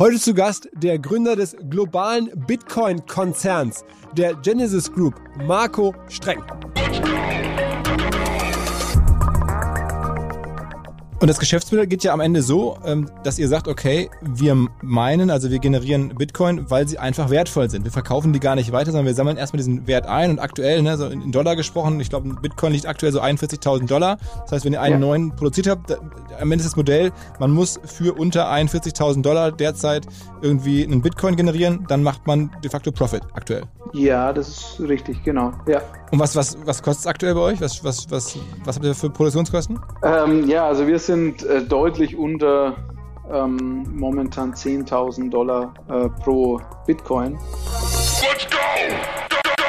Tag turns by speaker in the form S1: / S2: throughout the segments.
S1: Heute zu Gast der Gründer des globalen Bitcoin-Konzerns, der Genesis Group, Marco Streng. Und das Geschäftsmodell geht ja am Ende so, ähm, dass ihr sagt, okay, wir meinen, also wir generieren Bitcoin, weil sie einfach wertvoll sind. Wir verkaufen die gar nicht weiter, sondern wir sammeln erstmal diesen Wert ein und aktuell, ne, so in Dollar gesprochen, ich glaube, Bitcoin liegt aktuell so 41.000 Dollar. Das heißt, wenn ihr einen ja. neuen produziert habt, am Ende ist das Modell, man muss für unter 41.000 Dollar derzeit irgendwie einen Bitcoin generieren, dann macht man de facto Profit aktuell.
S2: Ja, das ist richtig, genau, ja.
S1: Und was, was, was kostet es aktuell bei euch? Was, was, was, was habt ihr für Produktionskosten?
S2: Ähm, ja, also wir sind äh, deutlich unter ähm, momentan 10.000 Dollar äh, pro Bitcoin. Let's go! go,
S3: go!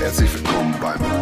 S3: Herzlich willkommen beim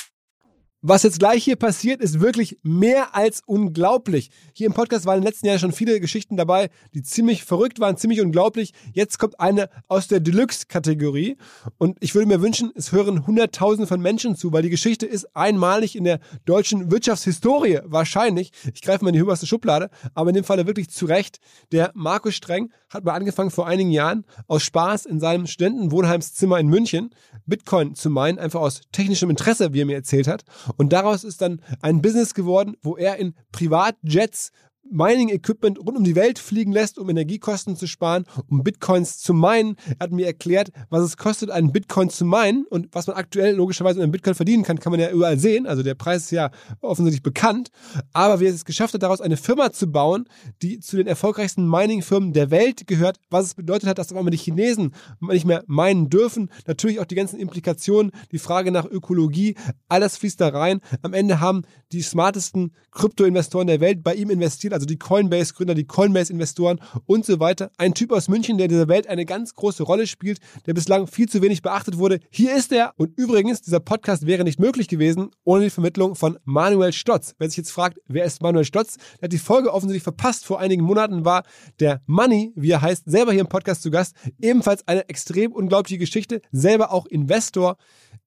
S1: Was jetzt gleich hier passiert, ist wirklich mehr als unglaublich. Hier im Podcast waren im letzten Jahr schon viele Geschichten dabei, die ziemlich verrückt waren, ziemlich unglaublich. Jetzt kommt eine aus der Deluxe-Kategorie. Und ich würde mir wünschen, es hören Hunderttausende von Menschen zu, weil die Geschichte ist einmalig in der deutschen Wirtschaftshistorie. Wahrscheinlich. Ich greife mal in die höchste Schublade, aber in dem Falle wirklich zu Recht. Der Markus Streng hat mal angefangen vor einigen Jahren aus Spaß in seinem Studentenwohnheimszimmer in München Bitcoin zu meinen, einfach aus technischem Interesse, wie er mir erzählt hat. Und daraus ist dann ein Business geworden, wo er in Privatjets Mining-Equipment rund um die Welt fliegen lässt, um Energiekosten zu sparen, um Bitcoins zu meinen. Er hat mir erklärt, was es kostet, einen Bitcoin zu meinen und was man aktuell logischerweise mit einem Bitcoin verdienen kann, kann man ja überall sehen. Also der Preis ist ja offensichtlich bekannt. Aber wie er es geschafft hat, daraus eine Firma zu bauen, die zu den erfolgreichsten Mining-Firmen der Welt gehört, was es bedeutet hat, dass auf einmal die Chinesen nicht mehr meinen dürfen. Natürlich auch die ganzen Implikationen, die Frage nach Ökologie, alles fließt da rein. Am Ende haben die smartesten Krypto-Investoren der Welt bei ihm investiert, also die Coinbase-Gründer, die Coinbase-Investoren und so weiter. Ein Typ aus München, der in dieser Welt eine ganz große Rolle spielt, der bislang viel zu wenig beachtet wurde. Hier ist er. Und übrigens, dieser Podcast wäre nicht möglich gewesen ohne die Vermittlung von Manuel Stotz. Wer sich jetzt fragt, wer ist Manuel Stotz? Der hat die Folge offensichtlich verpasst. Vor einigen Monaten war der Money, wie er heißt, selber hier im Podcast zu Gast. Ebenfalls eine extrem unglaubliche Geschichte. Selber auch Investor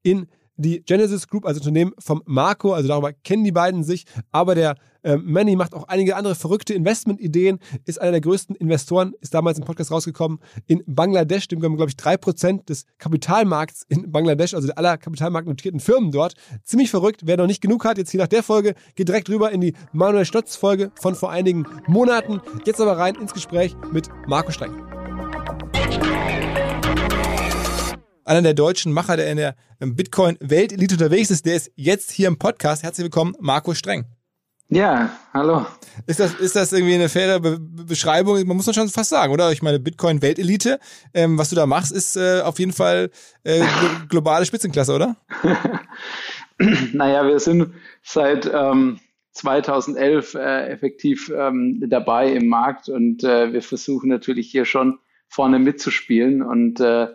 S1: in die Genesis Group, also Unternehmen vom Marco, also darüber kennen die beiden sich, aber der äh, Manny macht auch einige andere verrückte Investmentideen, ist einer der größten Investoren, ist damals im Podcast rausgekommen in Bangladesch, dem glaube ich drei Prozent des Kapitalmarkts in Bangladesch, also aller kapitalmarktnotierten Firmen dort. Ziemlich verrückt, wer noch nicht genug hat, jetzt hier nach der Folge, geht direkt rüber in die Manuel Stotz Folge von vor einigen Monaten. Jetzt aber rein ins Gespräch mit Marco Streng einer der deutschen Macher, der in der ähm, Bitcoin-Weltelite unterwegs ist, der ist jetzt hier im Podcast. Herzlich willkommen, Marco Streng.
S2: Ja, hallo.
S1: Ist das, ist das irgendwie eine faire Be Beschreibung? Man muss man schon fast sagen, oder? Ich meine, Bitcoin-Weltelite, ähm, was du da machst, ist äh, auf jeden Fall äh, globale Spitzenklasse, oder?
S2: naja, wir sind seit ähm, 2011 äh, effektiv ähm, dabei im Markt und äh, wir versuchen natürlich hier schon vorne mitzuspielen und äh,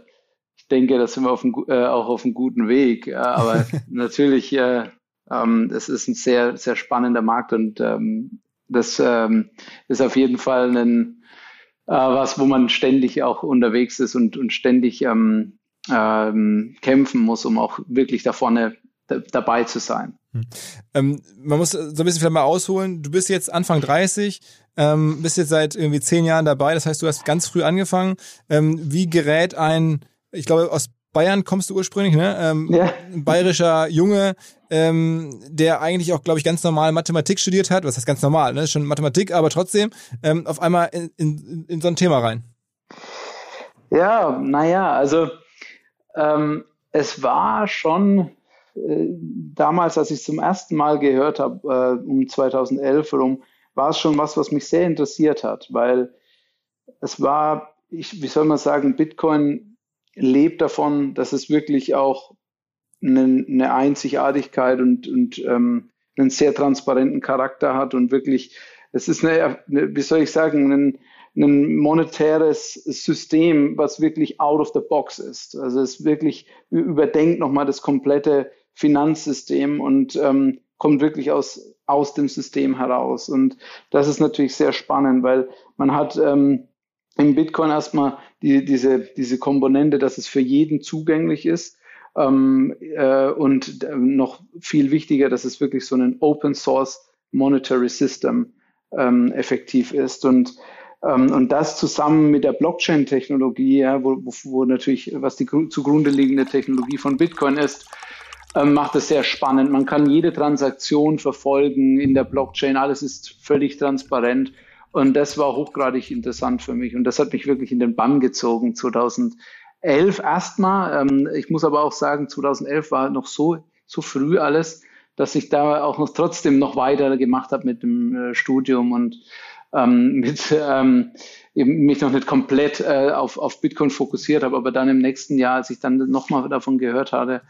S2: denke, da sind wir auf dem, äh, auch auf einem guten Weg. Aber natürlich, ähm, es ist ein sehr, sehr spannender Markt und ähm, das ähm, ist auf jeden Fall ein, äh, was, wo man ständig auch unterwegs ist und, und ständig ähm, ähm, kämpfen muss, um auch wirklich da vorne dabei zu sein. Hm.
S4: Ähm, man muss so ein bisschen vielleicht mal ausholen. Du bist jetzt Anfang 30, ähm, bist jetzt seit irgendwie zehn Jahren dabei. Das heißt, du hast ganz früh angefangen. Ähm, wie gerät ein, ich glaube, aus Bayern kommst du ursprünglich, ne? Ähm, ja. Ein bayerischer Junge, ähm, der eigentlich auch, glaube ich, ganz normal Mathematik studiert hat. Was heißt ganz normal, ne? Schon Mathematik, aber trotzdem ähm, auf einmal in, in, in so ein Thema rein.
S2: Ja, naja, also ähm, es war schon äh, damals, als ich es zum ersten Mal gehört habe, äh, um 2011 herum, war es schon was, was mich sehr interessiert hat, weil es war, ich, wie soll man sagen, Bitcoin lebt davon, dass es wirklich auch eine, eine Einzigartigkeit und, und ähm, einen sehr transparenten Charakter hat und wirklich, es ist eine, eine wie soll ich sagen, ein, ein monetäres System, was wirklich out of the box ist. Also es wirklich überdenkt nochmal das komplette Finanzsystem und ähm, kommt wirklich aus, aus dem System heraus. Und das ist natürlich sehr spannend, weil man hat ähm, im Bitcoin erstmal die, diese, diese Komponente, dass es für jeden zugänglich ist. Ähm, äh, und noch viel wichtiger, dass es wirklich so ein Open Source Monetary System ähm, effektiv ist. Und ähm, und das zusammen mit der Blockchain-Technologie, ja, wo, wo, natürlich, was die zugrunde liegende Technologie von Bitcoin ist, ähm, macht es sehr spannend. Man kann jede Transaktion verfolgen in der Blockchain. Alles ist völlig transparent. Und das war hochgradig interessant für mich. Und das hat mich wirklich in den Bann gezogen 2011 erstmal. Ähm, ich muss aber auch sagen, 2011 war noch so, so früh alles, dass ich da auch noch trotzdem noch weiter gemacht habe mit dem äh, Studium und ähm, mit ähm, mich noch nicht komplett äh, auf, auf Bitcoin fokussiert habe, aber dann im nächsten Jahr, als ich dann nochmal davon gehört hatte,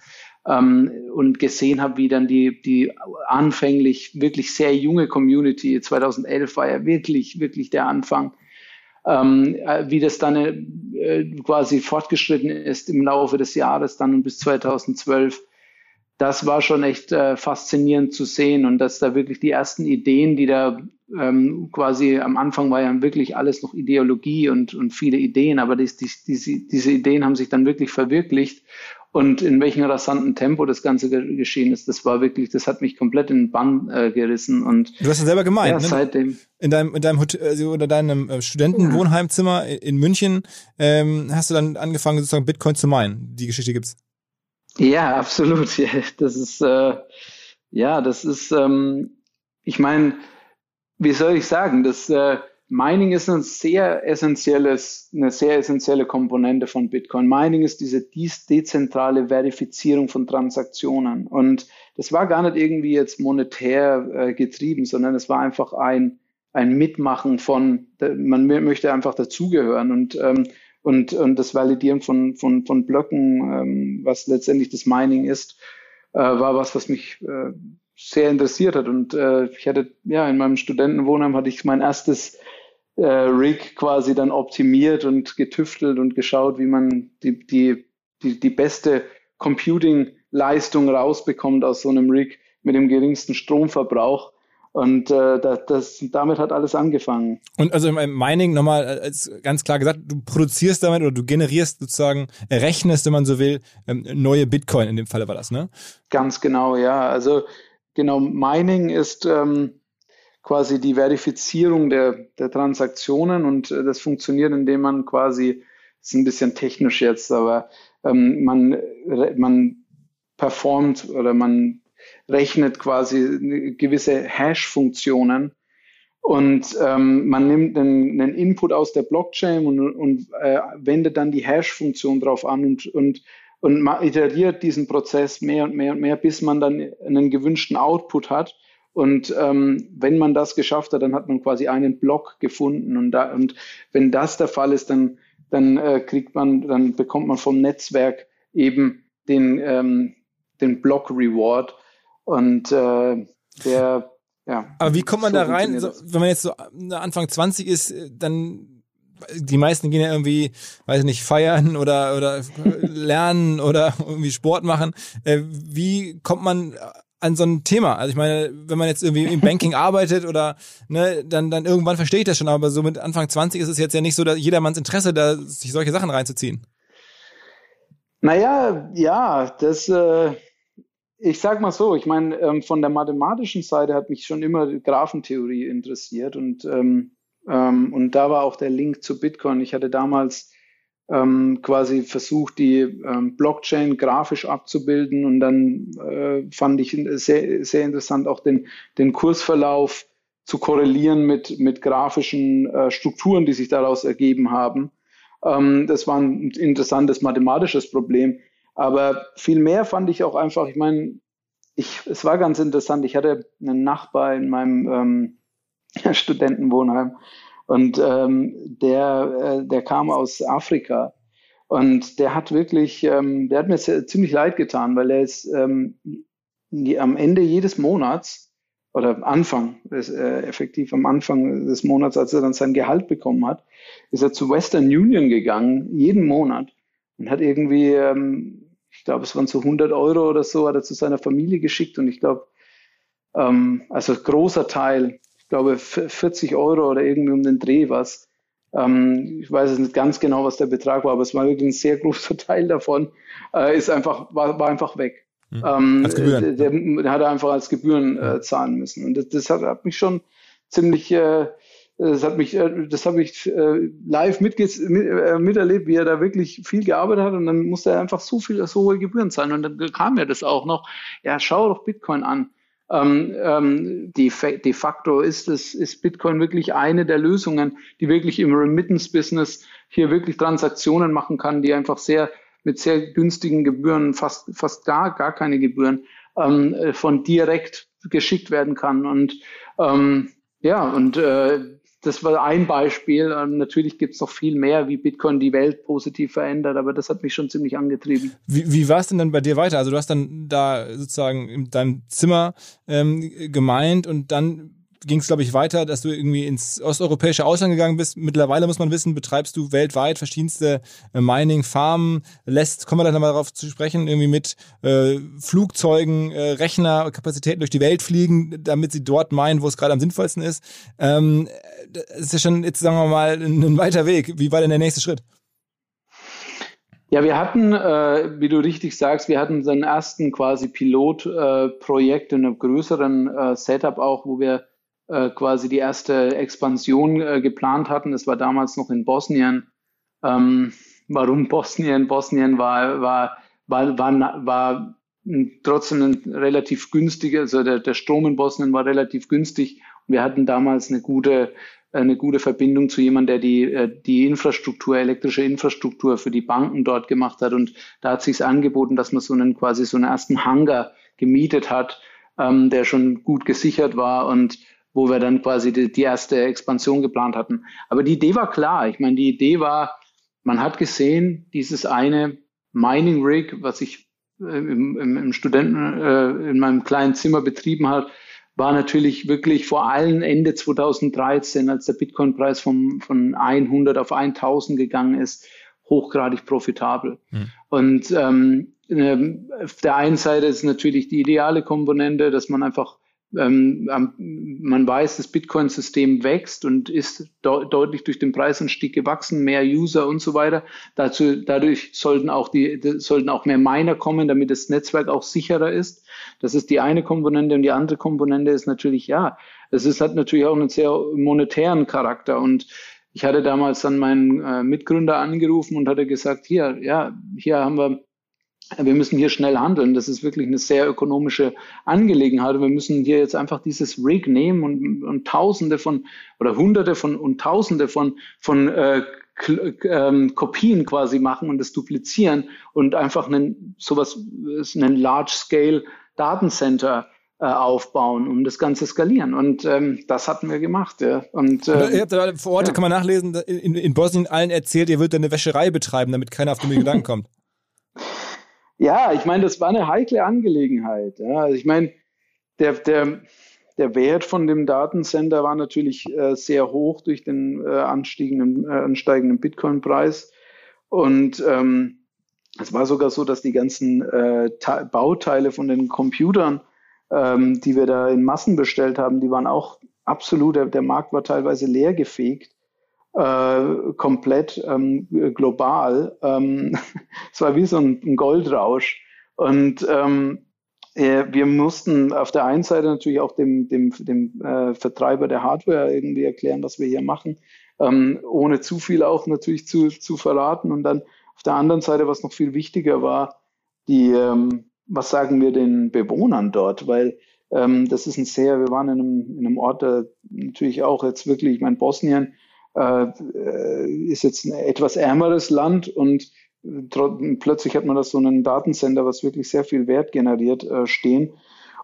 S2: ähm, und gesehen habe, wie dann die, die anfänglich wirklich sehr junge Community, 2011 war ja wirklich, wirklich der Anfang, ähm, äh, wie das dann äh, quasi fortgeschritten ist im Laufe des Jahres dann bis 2012. Das war schon echt äh, faszinierend zu sehen und dass da wirklich die ersten Ideen, die da ähm, quasi am Anfang war ja wirklich alles noch Ideologie und, und viele Ideen, aber dies, dies, diese, diese Ideen haben sich dann wirklich verwirklicht und in welchem rasanten Tempo das Ganze geschehen ist, das war wirklich, das hat mich komplett in den Bann äh, gerissen. Und
S4: du hast es selber gemeint, ja, ne? seitdem. In deinem, in deinem Hotel, also, oder deinem äh, Studentenwohnheimzimmer in München ähm, hast du dann angefangen, sozusagen Bitcoin zu meinen. Die Geschichte gibt's.
S2: Ja, absolut. Das ist äh, ja, das ist, ähm, ich meine, wie soll ich sagen, das äh, Mining ist ein sehr essentielles, eine sehr essentielle Komponente von Bitcoin. Mining ist diese dezentrale Verifizierung von Transaktionen. Und das war gar nicht irgendwie jetzt monetär äh, getrieben, sondern es war einfach ein, ein Mitmachen von, man möchte einfach dazugehören und, ähm, und, und das Validieren von, von, von Blöcken, ähm, was letztendlich das Mining ist, äh, war was, was mich äh, sehr interessiert hat. Und äh, ich hatte, ja, in meinem Studentenwohnheim hatte ich mein erstes äh, Rig quasi dann optimiert und getüftelt und geschaut, wie man die, die, die, die beste Computing-Leistung rausbekommt aus so einem Rig mit dem geringsten Stromverbrauch. Und äh, das, das, damit hat alles angefangen.
S4: Und also im Mining nochmal als ganz klar gesagt, du produzierst damit oder du generierst sozusagen, rechnest, wenn man so will, ähm, neue Bitcoin in dem Falle war das, ne?
S2: Ganz genau, ja. Also genau, Mining ist ähm, quasi die Verifizierung der, der Transaktionen und äh, das funktioniert, indem man quasi, ist ein bisschen technisch jetzt, aber ähm, man, man performt oder man rechnet quasi gewisse Hash-Funktionen und ähm, man nimmt einen, einen, Input aus der Blockchain und, und äh, wendet dann die Hash-Funktion drauf an und, und, und man iteriert diesen Prozess mehr und mehr und mehr, bis man dann einen gewünschten Output hat. Und ähm, wenn man das geschafft hat, dann hat man quasi einen Block gefunden. Und, da, und wenn das der Fall ist, dann, dann äh, kriegt man, dann bekommt man vom Netzwerk eben den, ähm, den Block Reward. Und äh, der, ja.
S4: Aber wie kommt man so da rein? So, wenn man jetzt so Anfang 20 ist, dann die meisten gehen ja irgendwie, weiß ich nicht, feiern oder, oder lernen oder irgendwie Sport machen. Äh, wie kommt man an so ein Thema. Also ich meine, wenn man jetzt irgendwie im Banking arbeitet oder ne, dann, dann irgendwann verstehe ich das schon, aber so mit Anfang 20 ist es jetzt ja nicht so, dass jedermanns Interesse, da sich solche Sachen reinzuziehen.
S2: Naja, ja, das, äh, ich sag mal so, ich meine, ähm, von der mathematischen Seite hat mich schon immer Graphentheorie interessiert und, ähm, ähm, und da war auch der Link zu Bitcoin. Ich hatte damals ähm, quasi versucht, die ähm, Blockchain grafisch abzubilden und dann äh, fand ich sehr, sehr interessant auch den, den Kursverlauf zu korrelieren mit, mit grafischen äh, Strukturen, die sich daraus ergeben haben. Ähm, das war ein interessantes mathematisches Problem. Aber viel mehr fand ich auch einfach, ich meine, ich, es war ganz interessant. Ich hatte einen Nachbar in meinem ähm, Studentenwohnheim und ähm, der, äh, der kam aus Afrika. Und der hat wirklich, ähm, der hat mir ziemlich leid getan, weil er ist ähm, die, am Ende jedes Monats oder Anfang, ist, äh, effektiv am Anfang des Monats, als er dann sein Gehalt bekommen hat, ist er zu Western Union gegangen, jeden Monat und hat irgendwie, ähm, ich glaube, es waren so 100 Euro oder so, hat er zu seiner Familie geschickt. Und ich glaube, ähm, also großer Teil glaube, 40 Euro oder irgendwie um den Dreh was. Ähm, ich weiß es nicht ganz genau, was der Betrag war, aber es war wirklich ein sehr großer Teil davon, äh, ist einfach, war, war einfach weg.
S4: Mhm. Ähm, als Gebühren.
S2: Der, der, hat einfach als Gebühren äh, zahlen müssen. Und das, das hat, hat, mich schon ziemlich, äh, das hat mich, äh, das habe ich äh, live mit, mit, äh, miterlebt, wie er da wirklich viel gearbeitet hat und dann musste er einfach so viel, so hohe Gebühren zahlen. Und dann kam ja das auch noch, ja, schau doch Bitcoin an. Ähm, ähm, de, de facto ist, es, ist Bitcoin wirklich eine der Lösungen, die wirklich im Remittance-Business hier wirklich Transaktionen machen kann, die einfach sehr mit sehr günstigen Gebühren, fast, fast gar, gar keine Gebühren, ähm, von direkt geschickt werden kann. Und ähm, ja, und äh, das war ein Beispiel. Ähm, natürlich gibt es noch viel mehr, wie Bitcoin die Welt positiv verändert, aber das hat mich schon ziemlich angetrieben.
S4: Wie, wie war es denn dann bei dir weiter? Also du hast dann da sozusagen in deinem Zimmer ähm, gemeint und dann ging es, glaube ich, weiter, dass du irgendwie ins osteuropäische Ausland gegangen bist. Mittlerweile muss man wissen, betreibst du weltweit verschiedenste äh, Mining-Farmen, lässt, kommen wir dann nochmal darauf zu sprechen, irgendwie mit äh, Flugzeugen, äh, Rechner, durch die Welt fliegen, damit sie dort meinen, wo es gerade am sinnvollsten ist. Ähm, das ist ja schon, jetzt sagen wir mal, ein, ein weiter Weg. Wie war denn der nächste Schritt?
S2: Ja, wir hatten, äh, wie du richtig sagst, wir hatten unseren ersten quasi Pilotprojekt äh, in einem größeren äh, Setup auch, wo wir äh, quasi die erste Expansion äh, geplant hatten. Das war damals noch in Bosnien. Ähm, warum Bosnien? Bosnien war, war, war, war, war trotzdem ein relativ günstiger, also der, der Strom in Bosnien war relativ günstig. Und wir hatten damals eine gute, eine gute Verbindung zu jemandem, der die, äh, die Infrastruktur, elektrische Infrastruktur für die Banken dort gemacht hat. Und da hat sich angeboten, dass man so einen quasi so einen ersten Hangar gemietet hat, ähm, der schon gut gesichert war und wo wir dann quasi die, die erste Expansion geplant hatten. Aber die Idee war klar. Ich meine, die Idee war, man hat gesehen, dieses eine Mining Rig, was ich äh, im, im, im Studenten äh, in meinem kleinen Zimmer betrieben hat, war natürlich wirklich vor allem Ende 2013, als der Bitcoin-Preis von, von 100 auf 1000 gegangen ist, hochgradig profitabel. Mhm. Und ähm, ähm, auf der einen Seite ist natürlich die ideale Komponente, dass man einfach man weiß, das Bitcoin-System wächst und ist de deutlich durch den Preisanstieg gewachsen, mehr User und so weiter. Dazu, dadurch sollten auch die, sollten auch mehr Miner kommen, damit das Netzwerk auch sicherer ist. Das ist die eine Komponente und die andere Komponente ist natürlich, ja, es ist, hat natürlich auch einen sehr monetären Charakter und ich hatte damals dann meinen äh, Mitgründer angerufen und hatte gesagt, hier, ja, hier haben wir wir müssen hier schnell handeln. Das ist wirklich eine sehr ökonomische Angelegenheit. Wir müssen hier jetzt einfach dieses Rig nehmen und, und Tausende von oder Hunderte von und Tausende von von äh, ähm, Kopien quasi machen und das duplizieren und einfach einen sowas einen Large Scale Datencenter äh, aufbauen, um das Ganze skalieren. Und ähm, das hatten wir gemacht. Ja. Und,
S4: äh, ihr habt da vor Ort, ja. kann man nachlesen, in, in Bosnien allen erzählt, ihr würdet eine Wäscherei betreiben, damit keiner auf den Gedanken kommt.
S2: Ja, ich meine, das war eine heikle Angelegenheit. Ja. Also ich meine, der, der, der Wert von dem Datencenter war natürlich äh, sehr hoch durch den äh, ansteigenden, äh, ansteigenden Bitcoin-Preis. Und ähm, es war sogar so, dass die ganzen äh, Bauteile von den Computern, ähm, die wir da in Massen bestellt haben, die waren auch absolut, der, der Markt war teilweise leer gefegt. Äh, komplett ähm, global. Ähm, es war wie so ein, ein Goldrausch. Und ähm, äh, wir mussten auf der einen Seite natürlich auch dem, dem, dem äh, Vertreiber der Hardware irgendwie erklären, was wir hier machen, ähm, ohne zu viel auch natürlich zu, zu verraten. Und dann auf der anderen Seite, was noch viel wichtiger war, die, ähm, was sagen wir den Bewohnern dort? Weil ähm, das ist ein sehr, wir waren in einem, in einem Ort, der natürlich auch jetzt wirklich, ich meine, Bosnien ist jetzt ein etwas ärmeres Land und plötzlich hat man da so einen Datensender, was wirklich sehr viel Wert generiert, äh, stehen.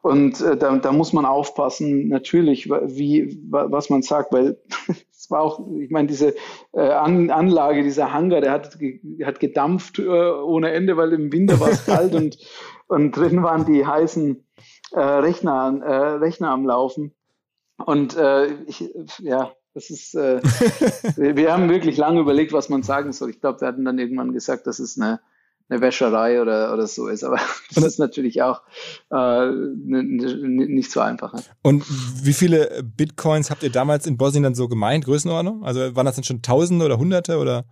S2: Und äh, da, da muss man aufpassen, natürlich, wie, was man sagt, weil es war auch, ich meine, diese äh, An Anlage, dieser Hangar, der hat, hat gedampft äh, ohne Ende, weil im Winter war es kalt und, und drin waren die heißen äh, Rechner, äh, Rechner am Laufen. Und äh, ich, ja, das ist, äh, wir haben wirklich lange überlegt, was man sagen soll. Ich glaube, wir hatten dann irgendwann gesagt, dass es eine, eine Wäscherei oder, oder so ist. Aber das ist natürlich auch äh, nicht so einfach. Ne?
S4: Und wie viele Bitcoins habt ihr damals in Bosnien dann so gemeint, Größenordnung? Also waren das dann schon Tausende oder Hunderte oder?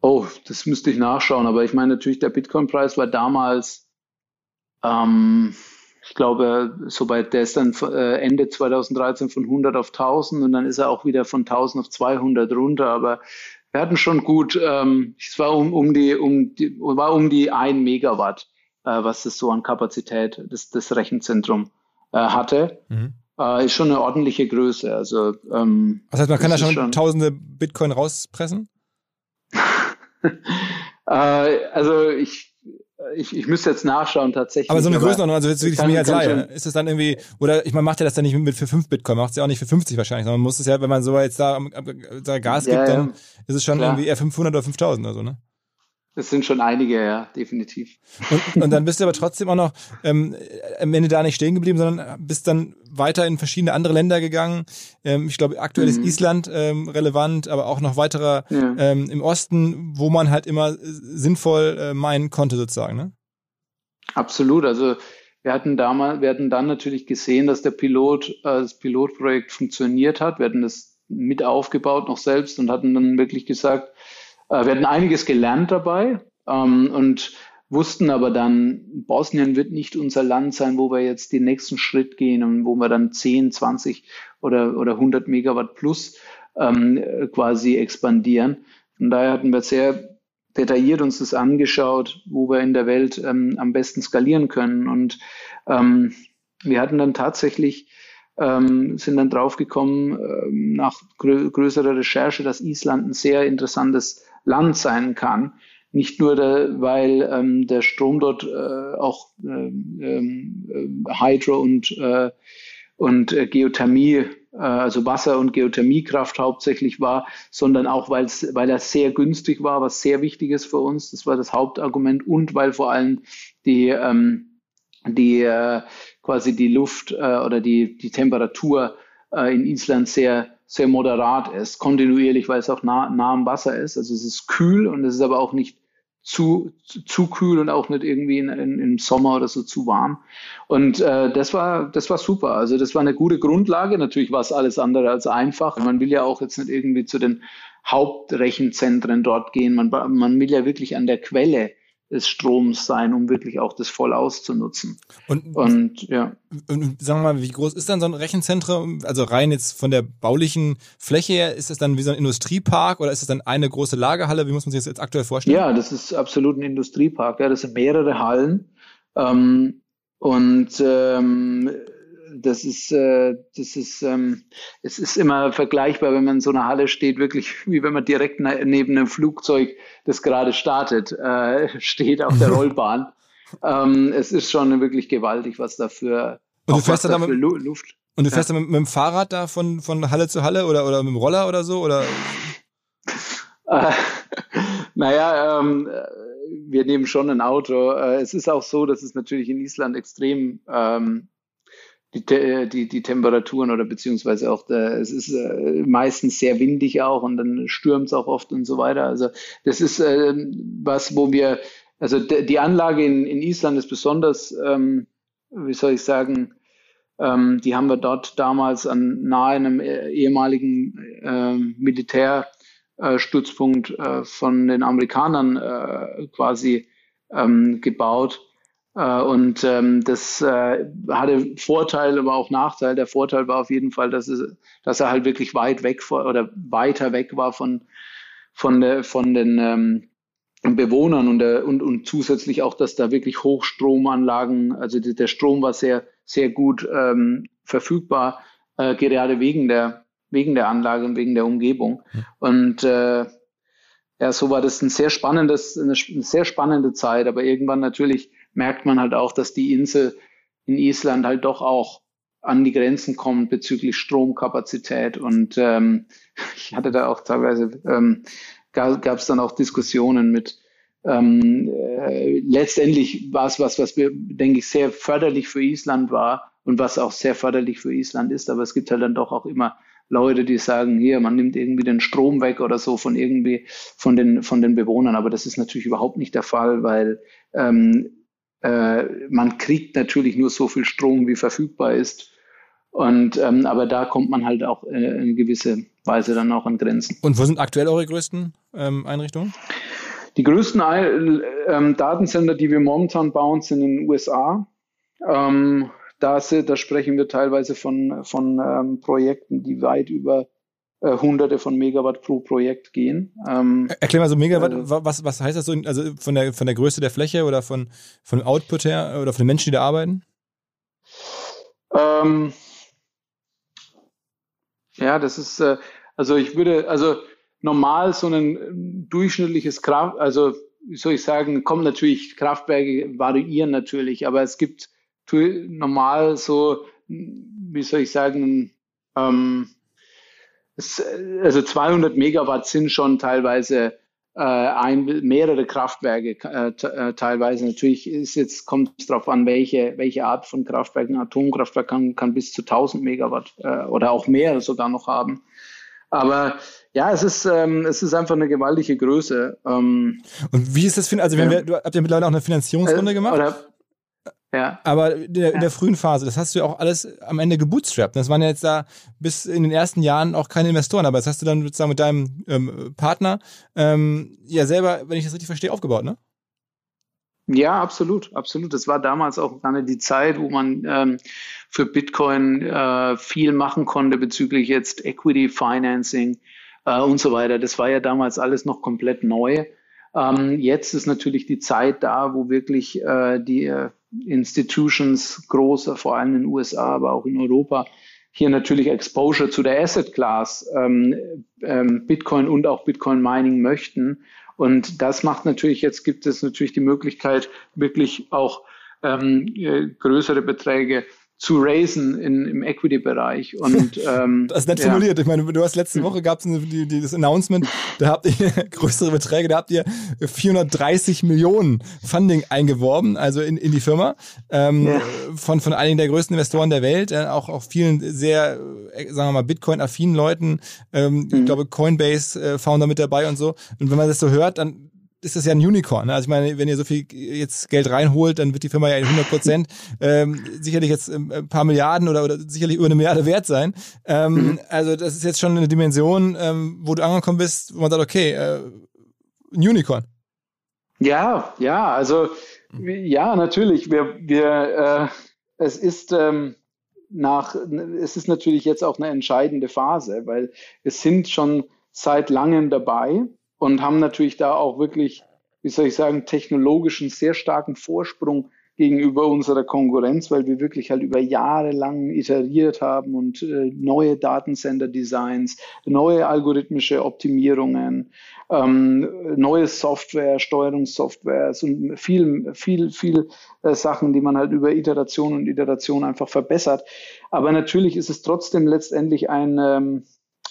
S2: Oh, das müsste ich nachschauen. Aber ich meine natürlich, der Bitcoin-Preis war damals ähm, ich glaube, sobald der ist dann äh, Ende 2013 von 100 auf 1000 und dann ist er auch wieder von 1000 auf 200 runter. Aber wir hatten schon gut, ähm, es war um, um die, um die, war um die 1 Megawatt, äh, was es so an Kapazität das, das Rechenzentrum äh, hatte. Mhm. Äh, ist schon eine ordentliche Größe. Also, ähm,
S4: das heißt, man kann da schon, schon tausende Bitcoin rauspressen?
S2: äh, also ich ich, ich müsste jetzt nachschauen tatsächlich.
S4: Aber so eine Größenordnung, also jetzt wirklich für mich als Laie. Ist es dann irgendwie, oder ich meine, macht ja das dann nicht mit für 5 Bitcoin, macht es ja auch nicht für 50 wahrscheinlich, sondern man muss es ja, wenn man so jetzt da, da Gas gibt, ja, ja. dann ist es schon Klar. irgendwie eher 500 oder 5000 oder so, ne?
S2: Das sind schon einige, ja, definitiv.
S4: Und, und dann bist du aber trotzdem auch noch ähm, am Ende da nicht stehen geblieben, sondern bist dann weiter in verschiedene andere Länder gegangen. Ähm, ich glaube, aktuell mhm. ist Island ähm, relevant, aber auch noch weiterer ja. ähm, im Osten, wo man halt immer sinnvoll äh, meinen konnte, sozusagen, ne?
S2: Absolut. Also wir hatten damals, wir hatten dann natürlich gesehen, dass der Pilot, äh, das Pilotprojekt funktioniert hat. Wir hatten das mit aufgebaut noch selbst und hatten dann wirklich gesagt, äh, wir hatten einiges gelernt dabei ähm, und wussten aber dann, Bosnien wird nicht unser Land sein, wo wir jetzt den nächsten Schritt gehen und wo wir dann 10, 20 oder, oder 100 Megawatt plus ähm, quasi expandieren. Von daher hatten wir sehr detailliert uns das angeschaut, wo wir in der Welt ähm, am besten skalieren können. Und ähm, wir hatten dann tatsächlich ähm, sind dann draufgekommen ähm, nach grö größerer Recherche, dass Island ein sehr interessantes Land sein kann. Nicht nur, der, weil ähm, der Strom dort äh, auch ähm, ähm, Hydro und, äh, und äh, Geothermie, äh, also Wasser- und Geothermiekraft hauptsächlich war, sondern auch, weil er sehr günstig war, was sehr wichtig ist für uns. Das war das Hauptargument und weil vor allem die, ähm, die äh, quasi die Luft äh, oder die, die Temperatur äh, in Island sehr sehr moderat ist, kontinuierlich, weil es auch nah, nah am Wasser ist. Also es ist kühl und es ist aber auch nicht zu, zu, kühl und auch nicht irgendwie in, in, im Sommer oder so zu warm. Und äh, das war das war super. Also das war eine gute Grundlage. Natürlich war es alles andere als einfach. Man will ja auch jetzt nicht irgendwie zu den Hauptrechenzentren dort gehen. Man, man will ja wirklich an der Quelle des Stroms sein, um wirklich auch das voll auszunutzen.
S4: Und, und ja. Und sagen wir mal, wie groß ist dann so ein Rechenzentrum? Also rein jetzt von der baulichen Fläche her, ist das dann wie so ein Industriepark oder ist das dann eine große Lagerhalle? Wie muss man sich das jetzt aktuell vorstellen?
S2: Ja, das ist absolut ein Industriepark. Ja, das sind mehrere Hallen. Ähm, und ähm, das ist, äh, das ist, ähm, es ist immer vergleichbar, wenn man in so einer Halle steht, wirklich wie wenn man direkt neben einem Flugzeug, das gerade startet, äh, steht auf der Rollbahn. ähm, es ist schon wirklich gewaltig, was dafür,
S4: und du fährst dann mit, Luft. Und du fährst ja. dann mit, mit, dem Fahrrad da von, von Halle zu Halle oder, oder mit dem Roller oder so? Oder?
S2: Äh, naja, ähm, wir nehmen schon ein Auto. Äh, es ist auch so, dass es natürlich in Island extrem ähm, die, die, die Temperaturen oder beziehungsweise auch der, es ist äh, meistens sehr windig auch und dann stürmt es auch oft und so weiter. Also das ist äh, was, wo wir, also die Anlage in, in Island ist besonders, ähm, wie soll ich sagen, ähm, die haben wir dort damals an nahe einem äh, ehemaligen äh, Militärstützpunkt äh, von den Amerikanern äh, quasi ähm, gebaut. Äh, und ähm, das äh, hatte Vorteile, aber auch Nachteile. Der Vorteil war auf jeden Fall, dass, es, dass er halt wirklich weit weg vor, oder weiter weg war von, von, der, von den ähm, Bewohnern und, der, und, und zusätzlich auch, dass da wirklich Hochstromanlagen, also die, der Strom war sehr, sehr gut ähm, verfügbar, äh, gerade wegen der, wegen der Anlage und wegen der Umgebung. Mhm. Und äh, ja, so war das ein sehr spannendes, eine, eine sehr spannende Zeit, aber irgendwann natürlich merkt man halt auch, dass die Insel in Island halt doch auch an die Grenzen kommt bezüglich Stromkapazität. Und ähm, ich hatte da auch teilweise, ähm, gab es dann auch Diskussionen mit, ähm, äh, letztendlich war es was, was wir, denke ich, sehr förderlich für Island war und was auch sehr förderlich für Island ist. Aber es gibt halt dann doch auch immer Leute, die sagen, hier, man nimmt irgendwie den Strom weg oder so von irgendwie von den, von den Bewohnern. Aber das ist natürlich überhaupt nicht der Fall, weil ähm, äh, man kriegt natürlich nur so viel Strom, wie verfügbar ist. Und ähm, aber da kommt man halt auch äh, in gewisse Weise dann auch an Grenzen.
S4: Und wo sind aktuell eure größten ähm, Einrichtungen?
S2: Die größten ähm, Datencenter, die wir momentan bauen, sind in den USA. Ähm, da, da, sprechen wir teilweise von, von ähm, Projekten, die weit über äh, hunderte von Megawatt pro Projekt gehen.
S4: Ähm, Erklär mal so Megawatt, äh, was, was heißt das so, also von der, von der Größe der Fläche oder von, von Output her oder von den Menschen, die da arbeiten?
S2: Ähm, ja, das ist, äh, also ich würde, also normal so ein durchschnittliches Kraft, also wie soll ich sagen, kommen natürlich, Kraftwerke variieren natürlich, aber es gibt normal so, wie soll ich sagen, ähm, es, also 200 Megawatt sind schon teilweise äh, ein, mehrere Kraftwerke äh, äh, teilweise. Natürlich ist jetzt kommt es darauf an, welche welche Art von Kraftwerk. Ein Atomkraftwerk kann, kann bis zu 1000 Megawatt äh, oder auch mehr sogar noch haben. Aber ja, es ist, ähm, es ist einfach eine gewaltige Größe. Ähm,
S4: Und wie ist das? Also, wenn wir, du habt ja mittlerweile auch eine Finanzierungsrunde äh, gemacht. Oder, ja. Aber in der, in der, frühen Phase, das hast du ja auch alles am Ende gebootstrapped. Das waren ja jetzt da bis in den ersten Jahren auch keine Investoren, aber das hast du dann sozusagen mit deinem ähm, Partner ähm, ja selber, wenn ich das richtig verstehe, aufgebaut, ne?
S2: Ja, absolut, absolut. Das war damals auch gerade die Zeit, wo man ähm, für Bitcoin äh, viel machen konnte bezüglich jetzt Equity Financing äh, und so weiter. Das war ja damals alles noch komplett neu. Ähm, jetzt ist natürlich die Zeit da, wo wirklich äh, die äh, Institutions große, vor allem in den USA, aber auch in Europa, hier natürlich Exposure zu der Asset Class ähm, ähm, Bitcoin und auch Bitcoin Mining möchten. Und das macht natürlich, jetzt gibt es natürlich die Möglichkeit, wirklich auch ähm, äh, größere Beträge zu raisen in, im Equity-Bereich. Und
S4: ähm, das ist nett formuliert. Ja. Ich meine, du hast letzte Woche gab es das Announcement, da habt ihr größere Beträge, da habt ihr 430 Millionen Funding eingeworben, also in, in die Firma ähm, ja. von von einigen der größten Investoren der Welt, äh, auch auch vielen sehr, äh, sagen wir mal, Bitcoin-affinen Leuten. Ähm, mhm. Ich glaube, Coinbase-Founder äh, mit dabei und so. Und wenn man das so hört, dann ist das ja ein Unicorn. Ne? Also ich meine, wenn ihr so viel jetzt Geld reinholt, dann wird die Firma ja in 100 Prozent ähm, sicherlich jetzt ähm, ein paar Milliarden oder, oder sicherlich über eine Milliarde wert sein. Ähm, mhm. Also das ist jetzt schon eine Dimension, ähm, wo du angekommen bist, wo man sagt, okay, äh, ein Unicorn.
S2: Ja, ja, also ja, natürlich. Wir, wir, äh, es ist ähm, nach, es ist natürlich jetzt auch eine entscheidende Phase, weil es sind schon seit langem dabei und haben natürlich da auch wirklich, wie soll ich sagen, technologischen sehr starken Vorsprung gegenüber unserer Konkurrenz, weil wir wirklich halt über Jahre lang iteriert haben und äh, neue Datencenter-Designs, neue algorithmische Optimierungen, ähm, neue Software, Steuerungssoftwares und viel, viel, viel äh, Sachen, die man halt über Iteration und Iteration einfach verbessert. Aber natürlich ist es trotzdem letztendlich ein, ähm,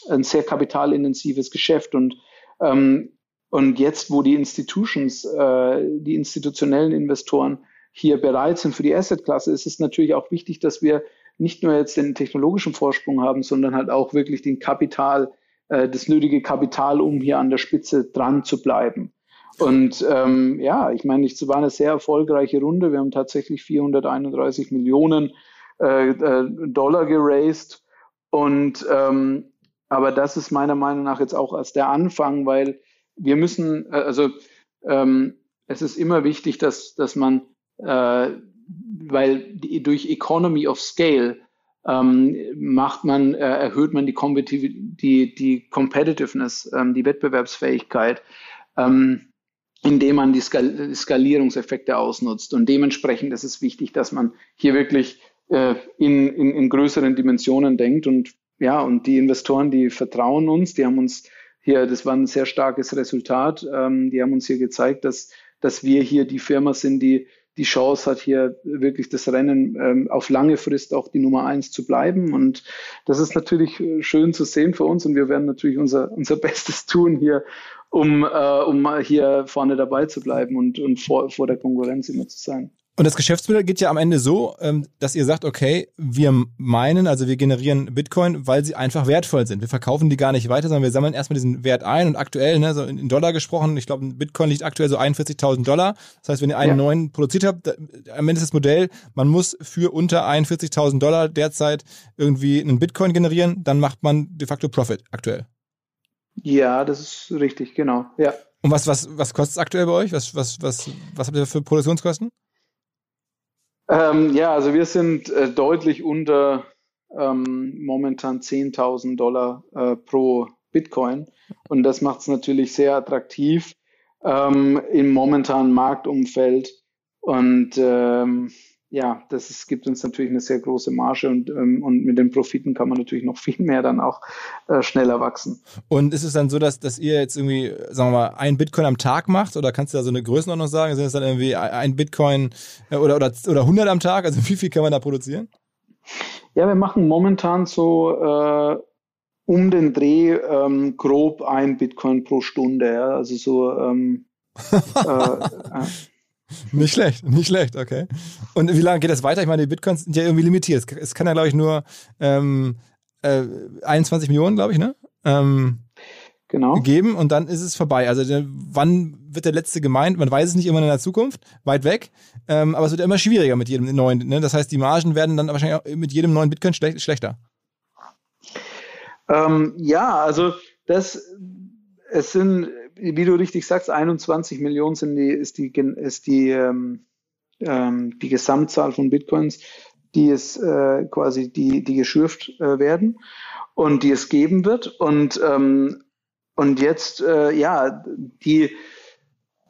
S2: ein sehr kapitalintensives Geschäft und ähm, und jetzt, wo die Institutions, äh, die institutionellen Investoren hier bereit sind für die Asset-Klasse, ist es natürlich auch wichtig, dass wir nicht nur jetzt den technologischen Vorsprung haben, sondern halt auch wirklich den Kapital, äh, das nötige Kapital, um hier an der Spitze dran zu bleiben. Und ähm, ja, ich meine, es war eine sehr erfolgreiche Runde. Wir haben tatsächlich 431 Millionen äh, äh, Dollar geraced. Und ähm, aber das ist meiner Meinung nach jetzt auch erst der Anfang, weil wir müssen, äh, also ähm, es ist immer wichtig, dass, dass man, äh, weil die, durch Economy of Scale ähm, macht man, äh, erhöht man die, die, die Competitiveness, ähm, die Wettbewerbsfähigkeit. Ähm, indem man die Skal Skalierungseffekte ausnutzt. Und dementsprechend ist es wichtig, dass man hier wirklich äh, in, in, in größeren Dimensionen denkt. Und ja, und die Investoren, die vertrauen uns, die haben uns hier, das war ein sehr starkes Resultat, ähm, die haben uns hier gezeigt, dass, dass wir hier die Firma sind, die die Chance hat, hier wirklich das Rennen ähm, auf lange Frist auch die Nummer eins zu bleiben. Und das ist natürlich äh, schön zu sehen für uns und wir werden natürlich unser, unser Bestes tun hier, um, äh, um hier vorne dabei zu bleiben und, und vor, vor der Konkurrenz immer zu sein.
S4: Und das Geschäftsmodell geht ja am Ende so, ähm, dass ihr sagt, okay, wir meinen, also wir generieren Bitcoin, weil sie einfach wertvoll sind. Wir verkaufen die gar nicht weiter, sondern wir sammeln erstmal diesen Wert ein und aktuell, ne, so in Dollar gesprochen, ich glaube, Bitcoin liegt aktuell so 41.000 Dollar. Das heißt, wenn ihr einen ja. neuen produziert habt, am Ende ist das Modell, man muss für unter 41.000 Dollar derzeit irgendwie einen Bitcoin generieren, dann macht man de facto Profit aktuell.
S2: Ja, das ist richtig, genau, ja.
S4: Und was, was, was kostet es aktuell bei euch? Was, was, was, was habt ihr für Produktionskosten?
S2: Ähm, ja, also wir sind äh, deutlich unter ähm, momentan 10.000 Dollar äh, pro Bitcoin. Und das macht es natürlich sehr attraktiv ähm, im momentanen Marktumfeld. Und ähm, ja, das ist, gibt uns natürlich eine sehr große Marge und, ähm, und mit den Profiten kann man natürlich noch viel mehr dann auch äh, schneller wachsen.
S4: Und ist es dann so, dass, dass ihr jetzt irgendwie, sagen wir mal, ein Bitcoin am Tag macht oder kannst du da so eine Größenordnung sagen? Sind es dann irgendwie ein Bitcoin äh, oder, oder, oder 100 am Tag? Also wie viel kann man da produzieren?
S2: Ja, wir machen momentan so äh, um den Dreh ähm, grob ein Bitcoin pro Stunde. Ja? Also so ähm,
S4: äh, nicht schlecht, nicht schlecht, okay. Und wie lange geht das weiter? Ich meine, die Bitcoins sind ja irgendwie limitiert. Es kann ja, glaube ich, nur ähm, äh, 21 Millionen, glaube ich, ne? Ähm, genau. geben und dann ist es vorbei. Also der, wann wird der letzte gemeint? Man weiß es nicht immer in der Zukunft, weit weg, ähm, aber es wird immer schwieriger mit jedem neuen. Ne? Das heißt, die Margen werden dann wahrscheinlich auch mit jedem neuen Bitcoin schlech schlechter.
S2: Ähm, ja, also das, es sind wie du richtig sagst, 21 Millionen sind die, ist die, ist die, ähm, ähm, die Gesamtzahl von Bitcoins, die es äh, quasi, die, die geschürft äh, werden und die es geben wird. Und, ähm, und jetzt, äh, ja, die,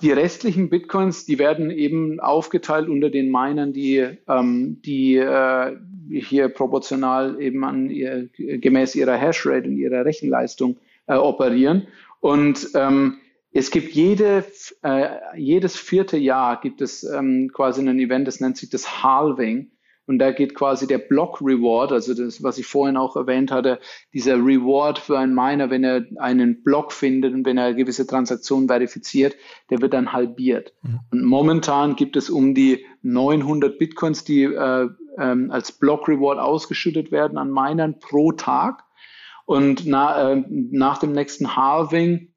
S2: die restlichen Bitcoins, die werden eben aufgeteilt unter den Minern, die, ähm, die äh, hier proportional eben an ihr, gemäß ihrer Hashrate und ihrer Rechenleistung äh, operieren. Und ähm, es gibt jede, äh, jedes vierte Jahr gibt es ähm, quasi ein Event, das nennt sich das Halving. Und da geht quasi der Block Reward, also das, was ich vorhin auch erwähnt hatte, dieser Reward für einen Miner, wenn er einen Block findet und wenn er gewisse Transaktionen verifiziert, der wird dann halbiert. Mhm. Und momentan gibt es um die 900 Bitcoins, die äh, ähm, als Block Reward ausgeschüttet werden an Minern pro Tag. Und na, äh, nach dem nächsten Halving,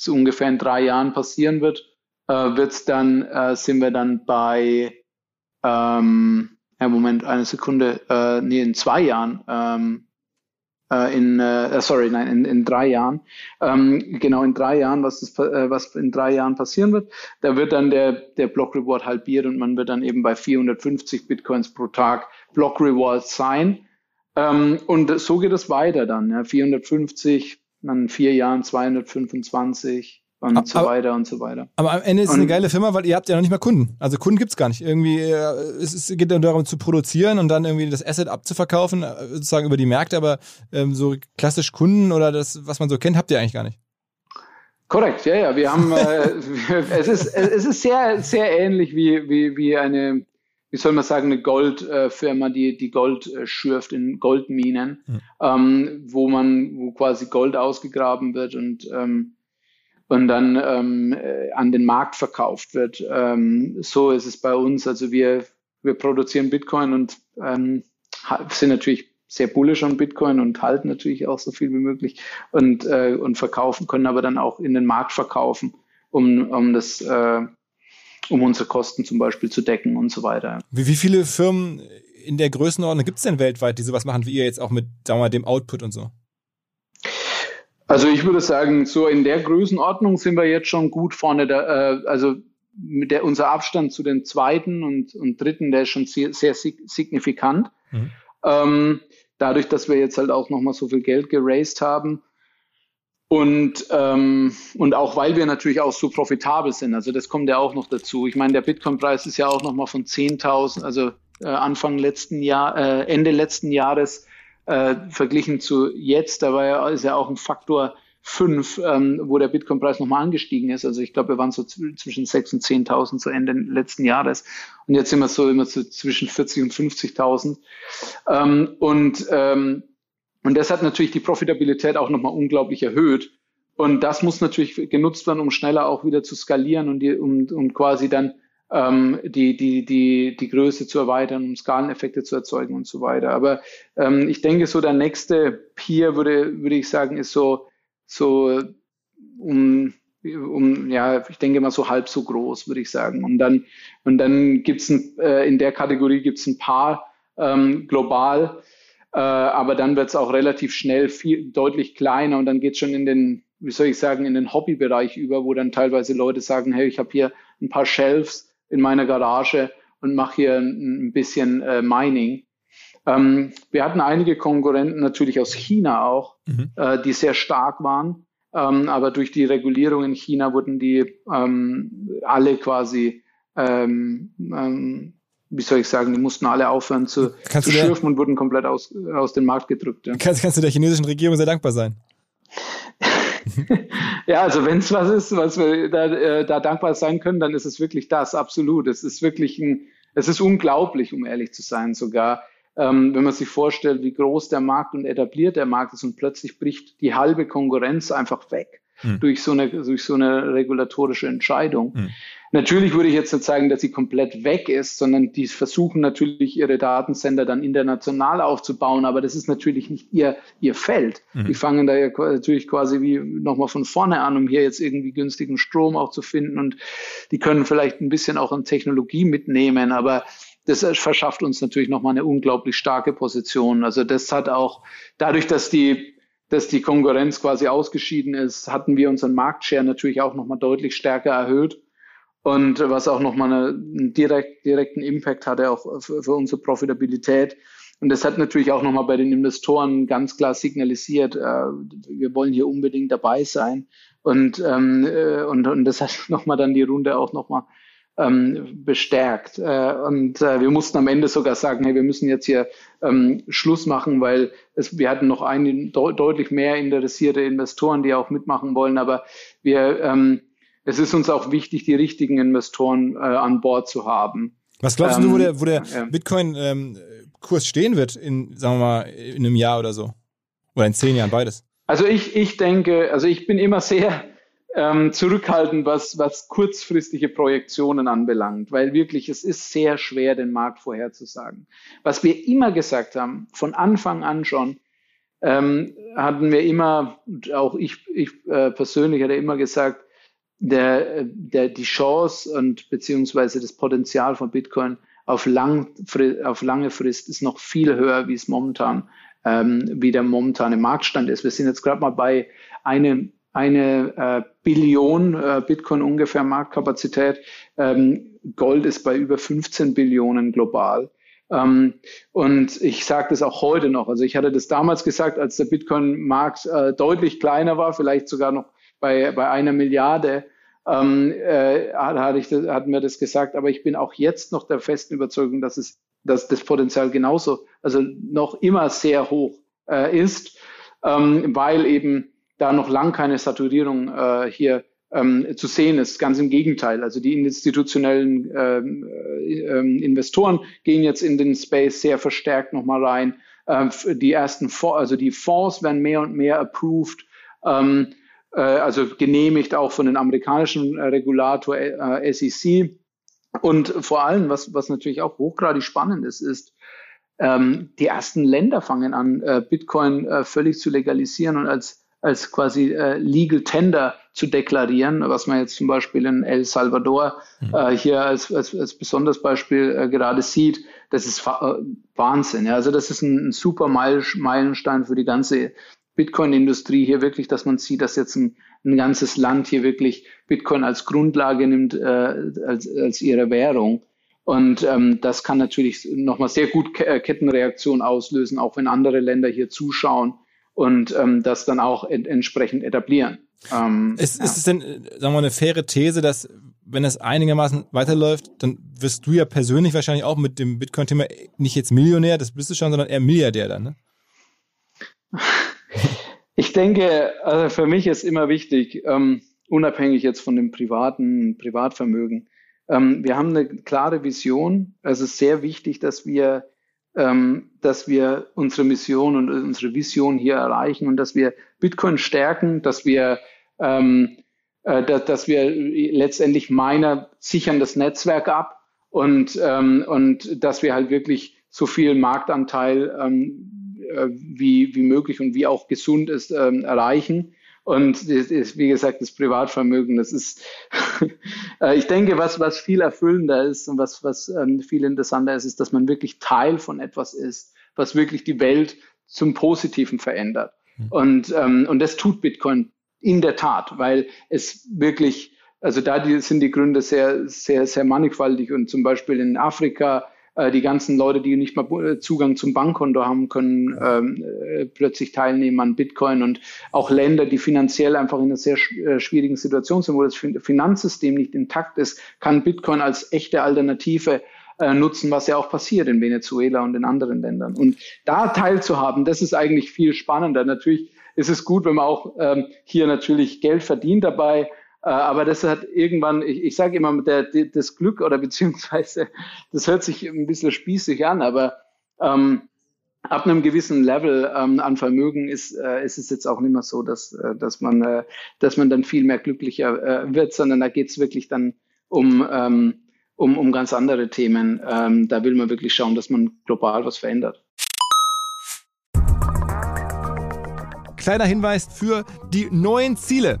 S2: so ungefähr in drei Jahren passieren wird, äh, wird's dann, äh, sind wir dann bei, ähm, ja, Moment, eine Sekunde, äh, nee, in zwei Jahren, ähm, äh, in, äh, äh, sorry, nein, in, in drei Jahren, ähm, genau in drei Jahren, was, das, äh, was in drei Jahren passieren wird, da wird dann der, der Block Reward halbiert und man wird dann eben bei 450 Bitcoins pro Tag Block Reward sein. Ähm, und so geht es weiter dann. Ja, 450, dann in vier Jahren 225 und aber, so weiter und so weiter.
S4: Aber am Ende ist es eine geile Firma, weil ihr habt ja noch nicht mal Kunden. Also Kunden gibt es gar nicht. Irgendwie, äh, es, geht dann darum zu produzieren und dann irgendwie das Asset abzuverkaufen, äh, sozusagen über die Märkte, aber ähm, so klassisch Kunden oder das, was man so kennt, habt ihr eigentlich gar nicht.
S2: Korrekt, ja, ja. Wir haben, äh, es ist, es ist sehr, sehr ähnlich wie, wie, wie eine wie soll man sagen, eine Goldfirma, die, die Gold äh, schürft in Goldminen, mhm. ähm, wo man, wo quasi Gold ausgegraben wird und, ähm, und dann ähm, äh, an den Markt verkauft wird. Ähm, so ist es bei uns. Also wir, wir produzieren Bitcoin und ähm, sind natürlich sehr bullish an Bitcoin und halten natürlich auch so viel wie möglich und, äh, und verkaufen, können aber dann auch in den Markt verkaufen, um, um das, äh, um unsere Kosten zum Beispiel zu decken und so weiter.
S4: Wie, wie viele Firmen in der Größenordnung gibt es denn weltweit, die sowas machen wie ihr jetzt auch mit, sagen wir mal, dem Output und so?
S2: Also ich würde sagen, so in der Größenordnung sind wir jetzt schon gut vorne. Da, äh, also mit der, unser Abstand zu den zweiten und, und dritten, der ist schon sehr, sehr signifikant. Mhm. Ähm, dadurch, dass wir jetzt halt auch nochmal so viel Geld geraced haben. Und, ähm, und auch weil wir natürlich auch so profitabel sind. Also das kommt ja auch noch dazu. Ich meine, der Bitcoin-Preis ist ja auch nochmal von 10.000, also äh, Anfang letzten Jahr, äh, Ende letzten Jahres äh, verglichen zu jetzt, da war ja, ist ja auch ein Faktor 5, ähm, wo der Bitcoin-Preis nochmal angestiegen ist. Also ich glaube, wir waren so zwischen 6.000 und 10.000 zu Ende letzten Jahres. Und jetzt sind wir so immer so zwischen 40.000 und 50.000. Ähm, und, ähm, und das hat natürlich die Profitabilität auch nochmal unglaublich erhöht. Und das muss natürlich genutzt werden, um schneller auch wieder zu skalieren und, die, um, um quasi dann ähm, die, die, die, die Größe zu erweitern, um Skaleneffekte zu erzeugen und so weiter. Aber ähm, ich denke, so der nächste Peer würde, würde ich sagen, ist so, so um, um, ja, ich denke mal so halb so groß, würde ich sagen. Und dann, und dann gibt's ein, äh, in der Kategorie gibt's ein paar ähm, global, äh, aber dann wird's auch relativ schnell viel deutlich kleiner und dann geht's schon in den, wie soll ich sagen, in den Hobbybereich über, wo dann teilweise Leute sagen, hey, ich habe hier ein paar Shelves, in meiner Garage und mache hier ein, bisschen äh, Mining. Ähm, wir hatten einige Konkurrenten natürlich aus China auch, mhm. äh, die sehr stark waren. Ähm, aber durch die Regulierung in China wurden die ähm, alle quasi, ähm, ähm, wie soll ich sagen, die mussten alle aufhören zu, zu schürfen und wurden komplett aus, aus dem Markt gedrückt. Ja.
S4: Kannst, kannst du der chinesischen Regierung sehr dankbar sein?
S2: ja, also wenn es was ist, was wir da, äh, da dankbar sein können, dann ist es wirklich das, absolut. Es ist wirklich ein, es ist unglaublich, um ehrlich zu sein, sogar. Ähm, wenn man sich vorstellt, wie groß der Markt und etabliert der Markt ist und plötzlich bricht die halbe Konkurrenz einfach weg hm. durch, so eine, durch so eine regulatorische Entscheidung. Hm. Natürlich würde ich jetzt nicht sagen, dass sie komplett weg ist, sondern die versuchen natürlich ihre Datencenter dann international aufzubauen, aber das ist natürlich nicht ihr, ihr Feld. Mhm. Die fangen da ja natürlich quasi wie nochmal von vorne an, um hier jetzt irgendwie günstigen Strom auch zu finden und die können vielleicht ein bisschen auch an Technologie mitnehmen, aber das verschafft uns natürlich nochmal eine unglaublich starke Position. Also das hat auch dadurch, dass die dass die Konkurrenz quasi ausgeschieden ist, hatten wir unseren Marktshare natürlich auch nochmal deutlich stärker erhöht. Und was auch nochmal einen direkt, direkten Impact hatte auch für, für unsere Profitabilität. Und das hat natürlich auch nochmal bei den Investoren ganz klar signalisiert, äh, wir wollen hier unbedingt dabei sein. Und, ähm, äh, und, und das hat nochmal dann die Runde auch nochmal ähm, bestärkt. Äh, und äh, wir mussten am Ende sogar sagen, hey, wir müssen jetzt hier ähm, Schluss machen, weil es, wir hatten noch einen, de deutlich mehr interessierte Investoren, die auch mitmachen wollen. Aber wir, ähm, es ist uns auch wichtig, die richtigen Investoren äh, an Bord zu haben.
S4: Was glaubst du, wo ähm, der, wo der ja. Bitcoin-Kurs ähm, stehen wird in, sagen wir mal, in einem Jahr oder so? Oder in zehn Jahren, beides?
S2: Also ich, ich denke, also ich bin immer sehr ähm, zurückhaltend, was, was kurzfristige Projektionen anbelangt, weil wirklich es ist sehr schwer, den Markt vorherzusagen. Was wir immer gesagt haben, von Anfang an schon, ähm, hatten wir immer, auch ich, ich äh, persönlich hatte immer gesagt, der, der, die Chance und beziehungsweise das Potenzial von Bitcoin auf, lang, auf lange Frist ist noch viel höher, wie es momentan, ähm, wie der momentane Marktstand ist. Wir sind jetzt gerade mal bei einem eine äh, Billion äh, Bitcoin ungefähr Marktkapazität. Ähm, Gold ist bei über 15 Billionen global. Ähm, und ich sage das auch heute noch. Also ich hatte das damals gesagt, als der Bitcoin-Markt äh, deutlich kleiner war, vielleicht sogar noch bei, bei einer Milliarde, ähm, äh, hatte ich hatten wir das gesagt. Aber ich bin auch jetzt noch der festen Überzeugung, dass es, dass das Potenzial genauso, also noch immer sehr hoch äh, ist, ähm, weil eben da noch lang keine Saturierung äh, hier ähm, zu sehen ist. Ganz im Gegenteil. Also die institutionellen ähm, äh, Investoren gehen jetzt in den Space sehr verstärkt nochmal rein. Ähm, die ersten, Fonds, also die Fonds werden mehr und mehr approved. Ähm, äh, also genehmigt auch von den amerikanischen äh, Regulator äh, SEC. Und vor allem, was, was natürlich auch hochgradig spannend ist, ist, ähm, die ersten Länder fangen an, äh, Bitcoin äh, völlig zu legalisieren und als, als quasi äh, Legal Tender zu deklarieren, was man jetzt zum Beispiel in El Salvador mhm. äh, hier als, als, als besonderes Beispiel äh, gerade sieht. Das ist äh, Wahnsinn. Ja. Also das ist ein, ein super Meilenstein für die ganze Bitcoin-Industrie hier wirklich, dass man sieht, dass jetzt ein, ein ganzes Land hier wirklich Bitcoin als Grundlage nimmt, äh, als, als ihre Währung. Und ähm, das kann natürlich nochmal sehr gut äh, Kettenreaktion auslösen, auch wenn andere Länder hier zuschauen und ähm, das dann auch ent entsprechend etablieren.
S4: Ähm, ist, ja. ist es denn, sagen wir mal, eine faire These, dass wenn es einigermaßen weiterläuft, dann wirst du ja persönlich wahrscheinlich auch mit dem Bitcoin-Thema nicht jetzt Millionär, das bist du schon, sondern eher Milliardär dann, ne?
S2: Ich denke, also für mich ist immer wichtig, ähm, unabhängig jetzt von dem privaten Privatvermögen, ähm, wir haben eine klare Vision. Es ist sehr wichtig, dass wir, ähm, dass wir unsere Mission und unsere Vision hier erreichen und dass wir Bitcoin stärken, dass wir, ähm, äh, dass, dass wir letztendlich Miner sichern das Netzwerk ab und, ähm, und dass wir halt wirklich so viel Marktanteil ähm, äh, wie, wie möglich und wie auch gesund ist, ähm, erreichen. Und ist, wie gesagt, das Privatvermögen, das ist, äh, ich denke, was, was viel erfüllender ist und was, was ähm, viel interessanter ist, ist, dass man wirklich Teil von etwas ist, was wirklich die Welt zum Positiven verändert. Mhm. Und, ähm, und das tut Bitcoin in der Tat, weil es wirklich, also da sind die Gründe sehr, sehr, sehr mannigfaltig und zum Beispiel in Afrika äh, die ganzen Leute, die nicht mal äh, Zugang zum Bankkonto haben, können ähm, äh, plötzlich teilnehmen an Bitcoin und auch Länder, die finanziell einfach in einer sehr äh, schwierigen Situation sind, wo das Finanzsystem nicht intakt ist, kann Bitcoin als echte Alternative nutzen, was ja auch passiert in Venezuela und in anderen Ländern. Und da teilzuhaben, das ist eigentlich viel spannender. Natürlich ist es gut, wenn man auch ähm, hier natürlich Geld verdient dabei, aber das hat irgendwann, ich, ich sage immer, der, das Glück oder beziehungsweise, das hört sich ein bisschen spießig an, aber ähm, ab einem gewissen Level ähm, an Vermögen ist, äh, ist es jetzt auch nicht mehr so, dass, äh, dass, man, äh, dass man dann viel mehr glücklicher äh, wird, sondern da geht es wirklich dann um, ähm, um, um ganz andere Themen. Ähm, da will man wirklich schauen, dass man global was verändert.
S4: Kleiner Hinweis für die neuen Ziele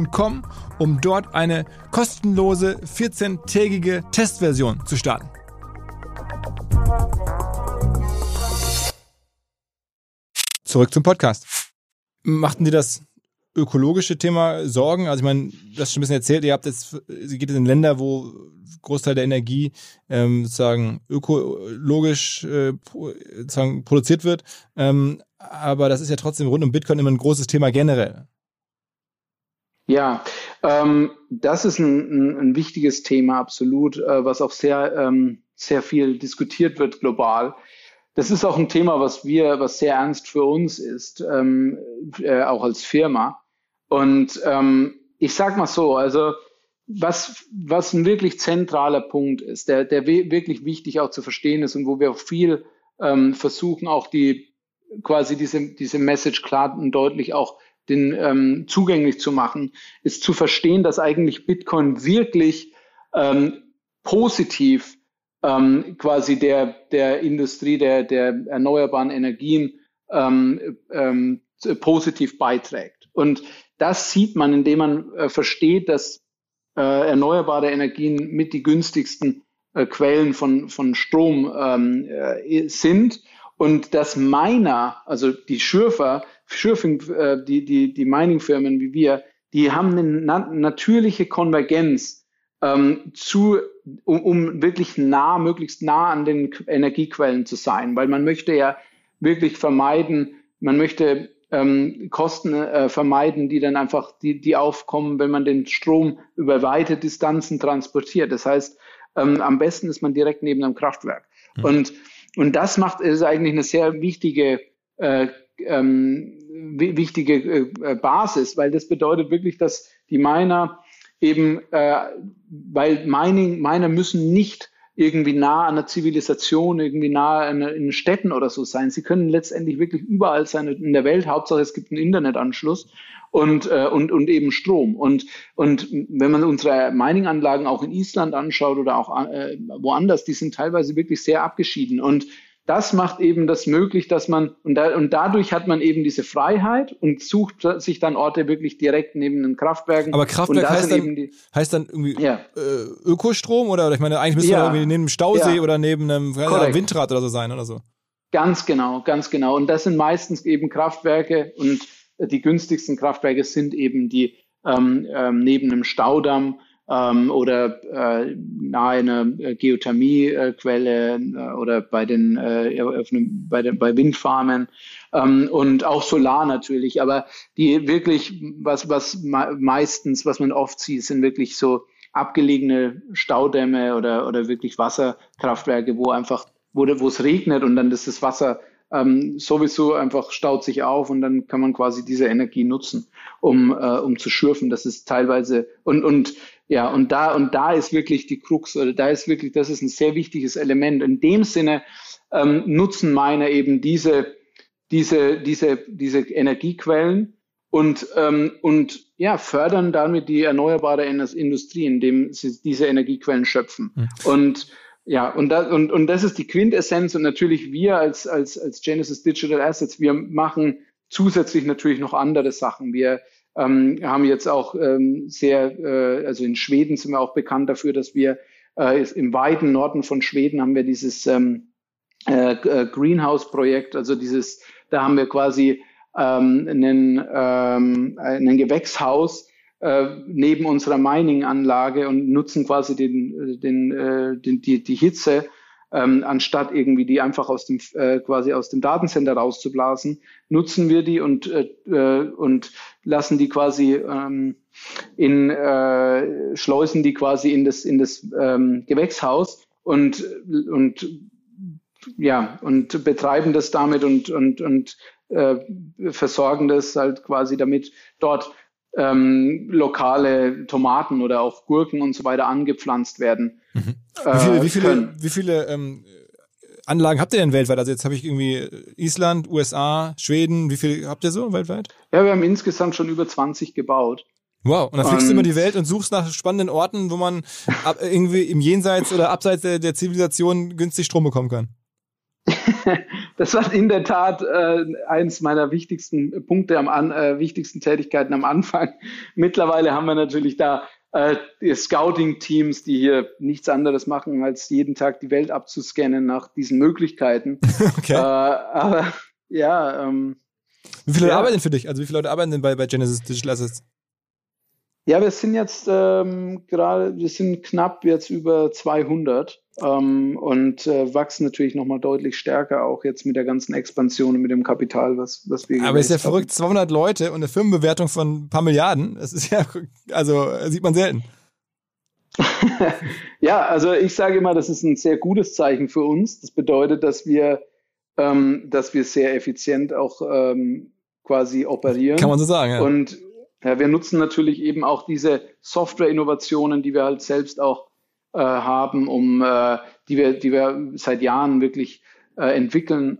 S4: www.ecom, um dort eine kostenlose 14-tägige Testversion zu starten. Zurück zum Podcast. Machten Sie das ökologische Thema Sorgen? Also ich meine, das ist schon ein bisschen erzählt, ihr habt jetzt, Sie geht in Länder, wo Großteil der Energie ähm, sozusagen ökologisch äh, sozusagen produziert wird. Ähm, aber das ist ja trotzdem rund um Bitcoin immer ein großes Thema generell.
S2: Ja, ähm, das ist ein, ein, ein, wichtiges Thema, absolut, äh, was auch sehr, ähm, sehr viel diskutiert wird global. Das ist auch ein Thema, was wir, was sehr ernst für uns ist, ähm, äh, auch als Firma. Und ähm, ich sag mal so, also was, was ein wirklich zentraler Punkt ist, der, der wirklich wichtig auch zu verstehen ist und wo wir viel ähm, versuchen, auch die quasi diese, diese Message klar und deutlich auch den ähm, zugänglich zu machen, ist zu verstehen, dass eigentlich Bitcoin wirklich ähm, positiv ähm, quasi der, der Industrie der, der erneuerbaren Energien ähm, ähm, positiv beiträgt. Und das sieht man, indem man äh, versteht, dass äh, erneuerbare Energien mit die günstigsten äh, Quellen von, von Strom ähm, äh, sind und dass Miner, also die Schürfer, Schürfing, äh, die, die, die Mining-Firmen wie wir, die haben eine na natürliche Konvergenz ähm, zu, um, um wirklich nah, möglichst nah an den Energiequellen zu sein, weil man möchte ja wirklich vermeiden, man möchte ähm, Kosten äh, vermeiden, die dann einfach, die, die aufkommen, wenn man den Strom über weite Distanzen transportiert. Das heißt, ähm, am besten ist man direkt neben einem Kraftwerk. Mhm. Und und das macht ist eigentlich eine sehr wichtige äh, ähm, wichtige äh, Basis, weil das bedeutet wirklich, dass die Miner eben, äh, weil Mining, Miner müssen nicht irgendwie nah an der Zivilisation, irgendwie nah in, in Städten oder so sein. Sie können letztendlich wirklich überall sein in der Welt. Hauptsache es gibt einen Internetanschluss und, äh, und, und eben Strom. Und, und wenn man unsere Mining-Anlagen auch in Island anschaut oder auch äh, woanders, die sind teilweise wirklich sehr abgeschieden. Und das macht eben das möglich, dass man, und, da, und dadurch hat man eben diese Freiheit und sucht sich dann Orte wirklich direkt neben den Kraftwerken.
S4: Aber Kraftwerk heißt dann, die, heißt dann irgendwie ja. äh, Ökostrom oder, ich meine, eigentlich müsste ja. irgendwie neben einem Stausee ja. oder neben einem Korrekt. Windrad oder so sein oder so.
S2: Ganz genau, ganz genau. Und das sind meistens eben Kraftwerke und die günstigsten Kraftwerke sind eben die ähm, ähm, neben einem Staudamm ähm, oder äh, nahe einer Geothermiequelle äh, oder bei den, äh, bei, den bei Windfarmen ähm, und auch Solar natürlich. Aber die wirklich, was, was meistens, was man oft sieht, sind wirklich so abgelegene Staudämme oder, oder wirklich Wasserkraftwerke, wo einfach, wo es regnet und dann ist das Wasser ähm, sowieso einfach staut sich auf und dann kann man quasi diese Energie nutzen, um, äh, um zu schürfen. Das ist teilweise und, und ja, und da, und da ist wirklich die Krux, oder da ist wirklich, das ist ein sehr wichtiges Element. In dem Sinne ähm, nutzen Miner eben diese, diese, diese, diese Energiequellen und, ähm, und ja, fördern damit die erneuerbare Industrie, indem sie diese Energiequellen schöpfen. Mhm. Und ja, und, da, und, und das ist die Quintessenz. Und natürlich wir als, als, als Genesis Digital Assets, wir machen zusätzlich natürlich noch andere Sachen. Wir ähm, haben jetzt auch ähm, sehr, äh, also in Schweden sind wir auch bekannt dafür, dass wir äh, im weiten Norden von Schweden haben wir dieses ähm, äh, äh, Greenhouse-Projekt, also dieses, da haben wir quasi ähm, einen, ähm, einen Gewächshaus äh, neben unserer Mining-Anlage und nutzen quasi den, den, äh, den, die, die Hitze ähm, anstatt irgendwie die einfach aus dem äh, quasi aus dem Datencenter rauszublasen, nutzen wir die und äh, äh, und lassen die quasi ähm, in äh, schleusen die quasi in das in das ähm, Gewächshaus und und ja und betreiben das damit und und und äh, versorgen das halt quasi damit dort ähm, lokale Tomaten oder auch Gurken und so weiter angepflanzt werden.
S4: Mhm. Wie viele, äh, wie viele, wie viele ähm, Anlagen habt ihr denn weltweit? Also jetzt habe ich irgendwie Island, USA, Schweden. Wie viele habt ihr so weltweit?
S2: Ja, wir haben insgesamt schon über 20 gebaut.
S4: Wow, und dann fliegst du immer die Welt und suchst nach spannenden Orten, wo man ab, irgendwie im Jenseits oder abseits der, der Zivilisation günstig Strom bekommen kann.
S2: das war in der Tat äh, eins meiner wichtigsten Punkte am an, äh, wichtigsten Tätigkeiten am Anfang. Mittlerweile haben wir natürlich da äh, Scouting-Teams, die hier nichts anderes machen, als jeden Tag die Welt abzuscannen nach diesen Möglichkeiten. okay. Äh, aber ja. Ähm,
S4: wie viele ja. Leute arbeiten für dich? Also wie viele Leute arbeiten denn bei, bei Genesis Digital Assets?
S2: Ja, wir sind jetzt ähm, gerade, wir sind knapp jetzt über 200 ähm, und äh, wachsen natürlich nochmal deutlich stärker, auch jetzt mit der ganzen Expansion und mit dem Kapital, was, was wir
S4: Aber ist ja verrückt, 200 Leute und eine Firmenbewertung von ein paar Milliarden, das ist ja, also sieht man selten.
S2: ja, also ich sage immer, das ist ein sehr gutes Zeichen für uns. Das bedeutet, dass wir, ähm, dass wir sehr effizient auch ähm, quasi operieren.
S4: Kann man so sagen, ja.
S2: Und ja, wir nutzen natürlich eben auch diese Software-Innovationen, die wir halt selbst auch äh, haben, um äh, die wir, die wir seit Jahren wirklich äh, entwickeln,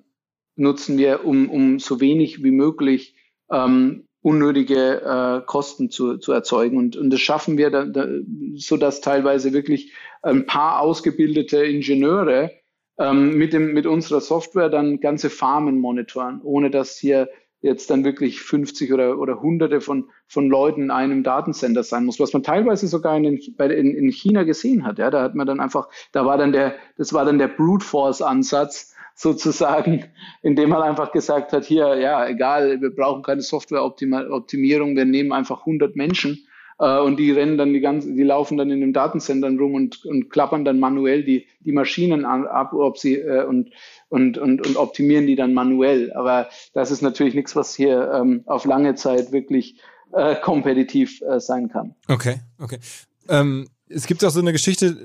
S2: nutzen wir, um, um so wenig wie möglich ähm, unnötige äh, Kosten zu, zu erzeugen. Und, und das schaffen wir, da, da, so dass teilweise wirklich ein paar ausgebildete Ingenieure ähm, mit, dem, mit unserer Software dann ganze Farmen monitoren, ohne dass hier jetzt dann wirklich 50 oder, oder hunderte von, von Leuten in einem Datencenter sein muss, was man teilweise sogar in, in, in China gesehen hat. Ja, da hat man dann einfach, da war dann der, das war dann der Brute Force Ansatz sozusagen, indem man einfach gesagt hat, hier, ja, egal, wir brauchen keine Softwareoptimierung, wir nehmen einfach 100 Menschen äh, und die rennen dann die ganze, die laufen dann in den Datenzentren rum und, und klappern dann manuell die, die Maschinen ab, ob sie äh, und und, und, und optimieren die dann manuell. Aber das ist natürlich nichts, was hier ähm, auf lange Zeit wirklich äh, kompetitiv äh, sein kann.
S4: Okay, okay. Ähm, es gibt auch so eine Geschichte,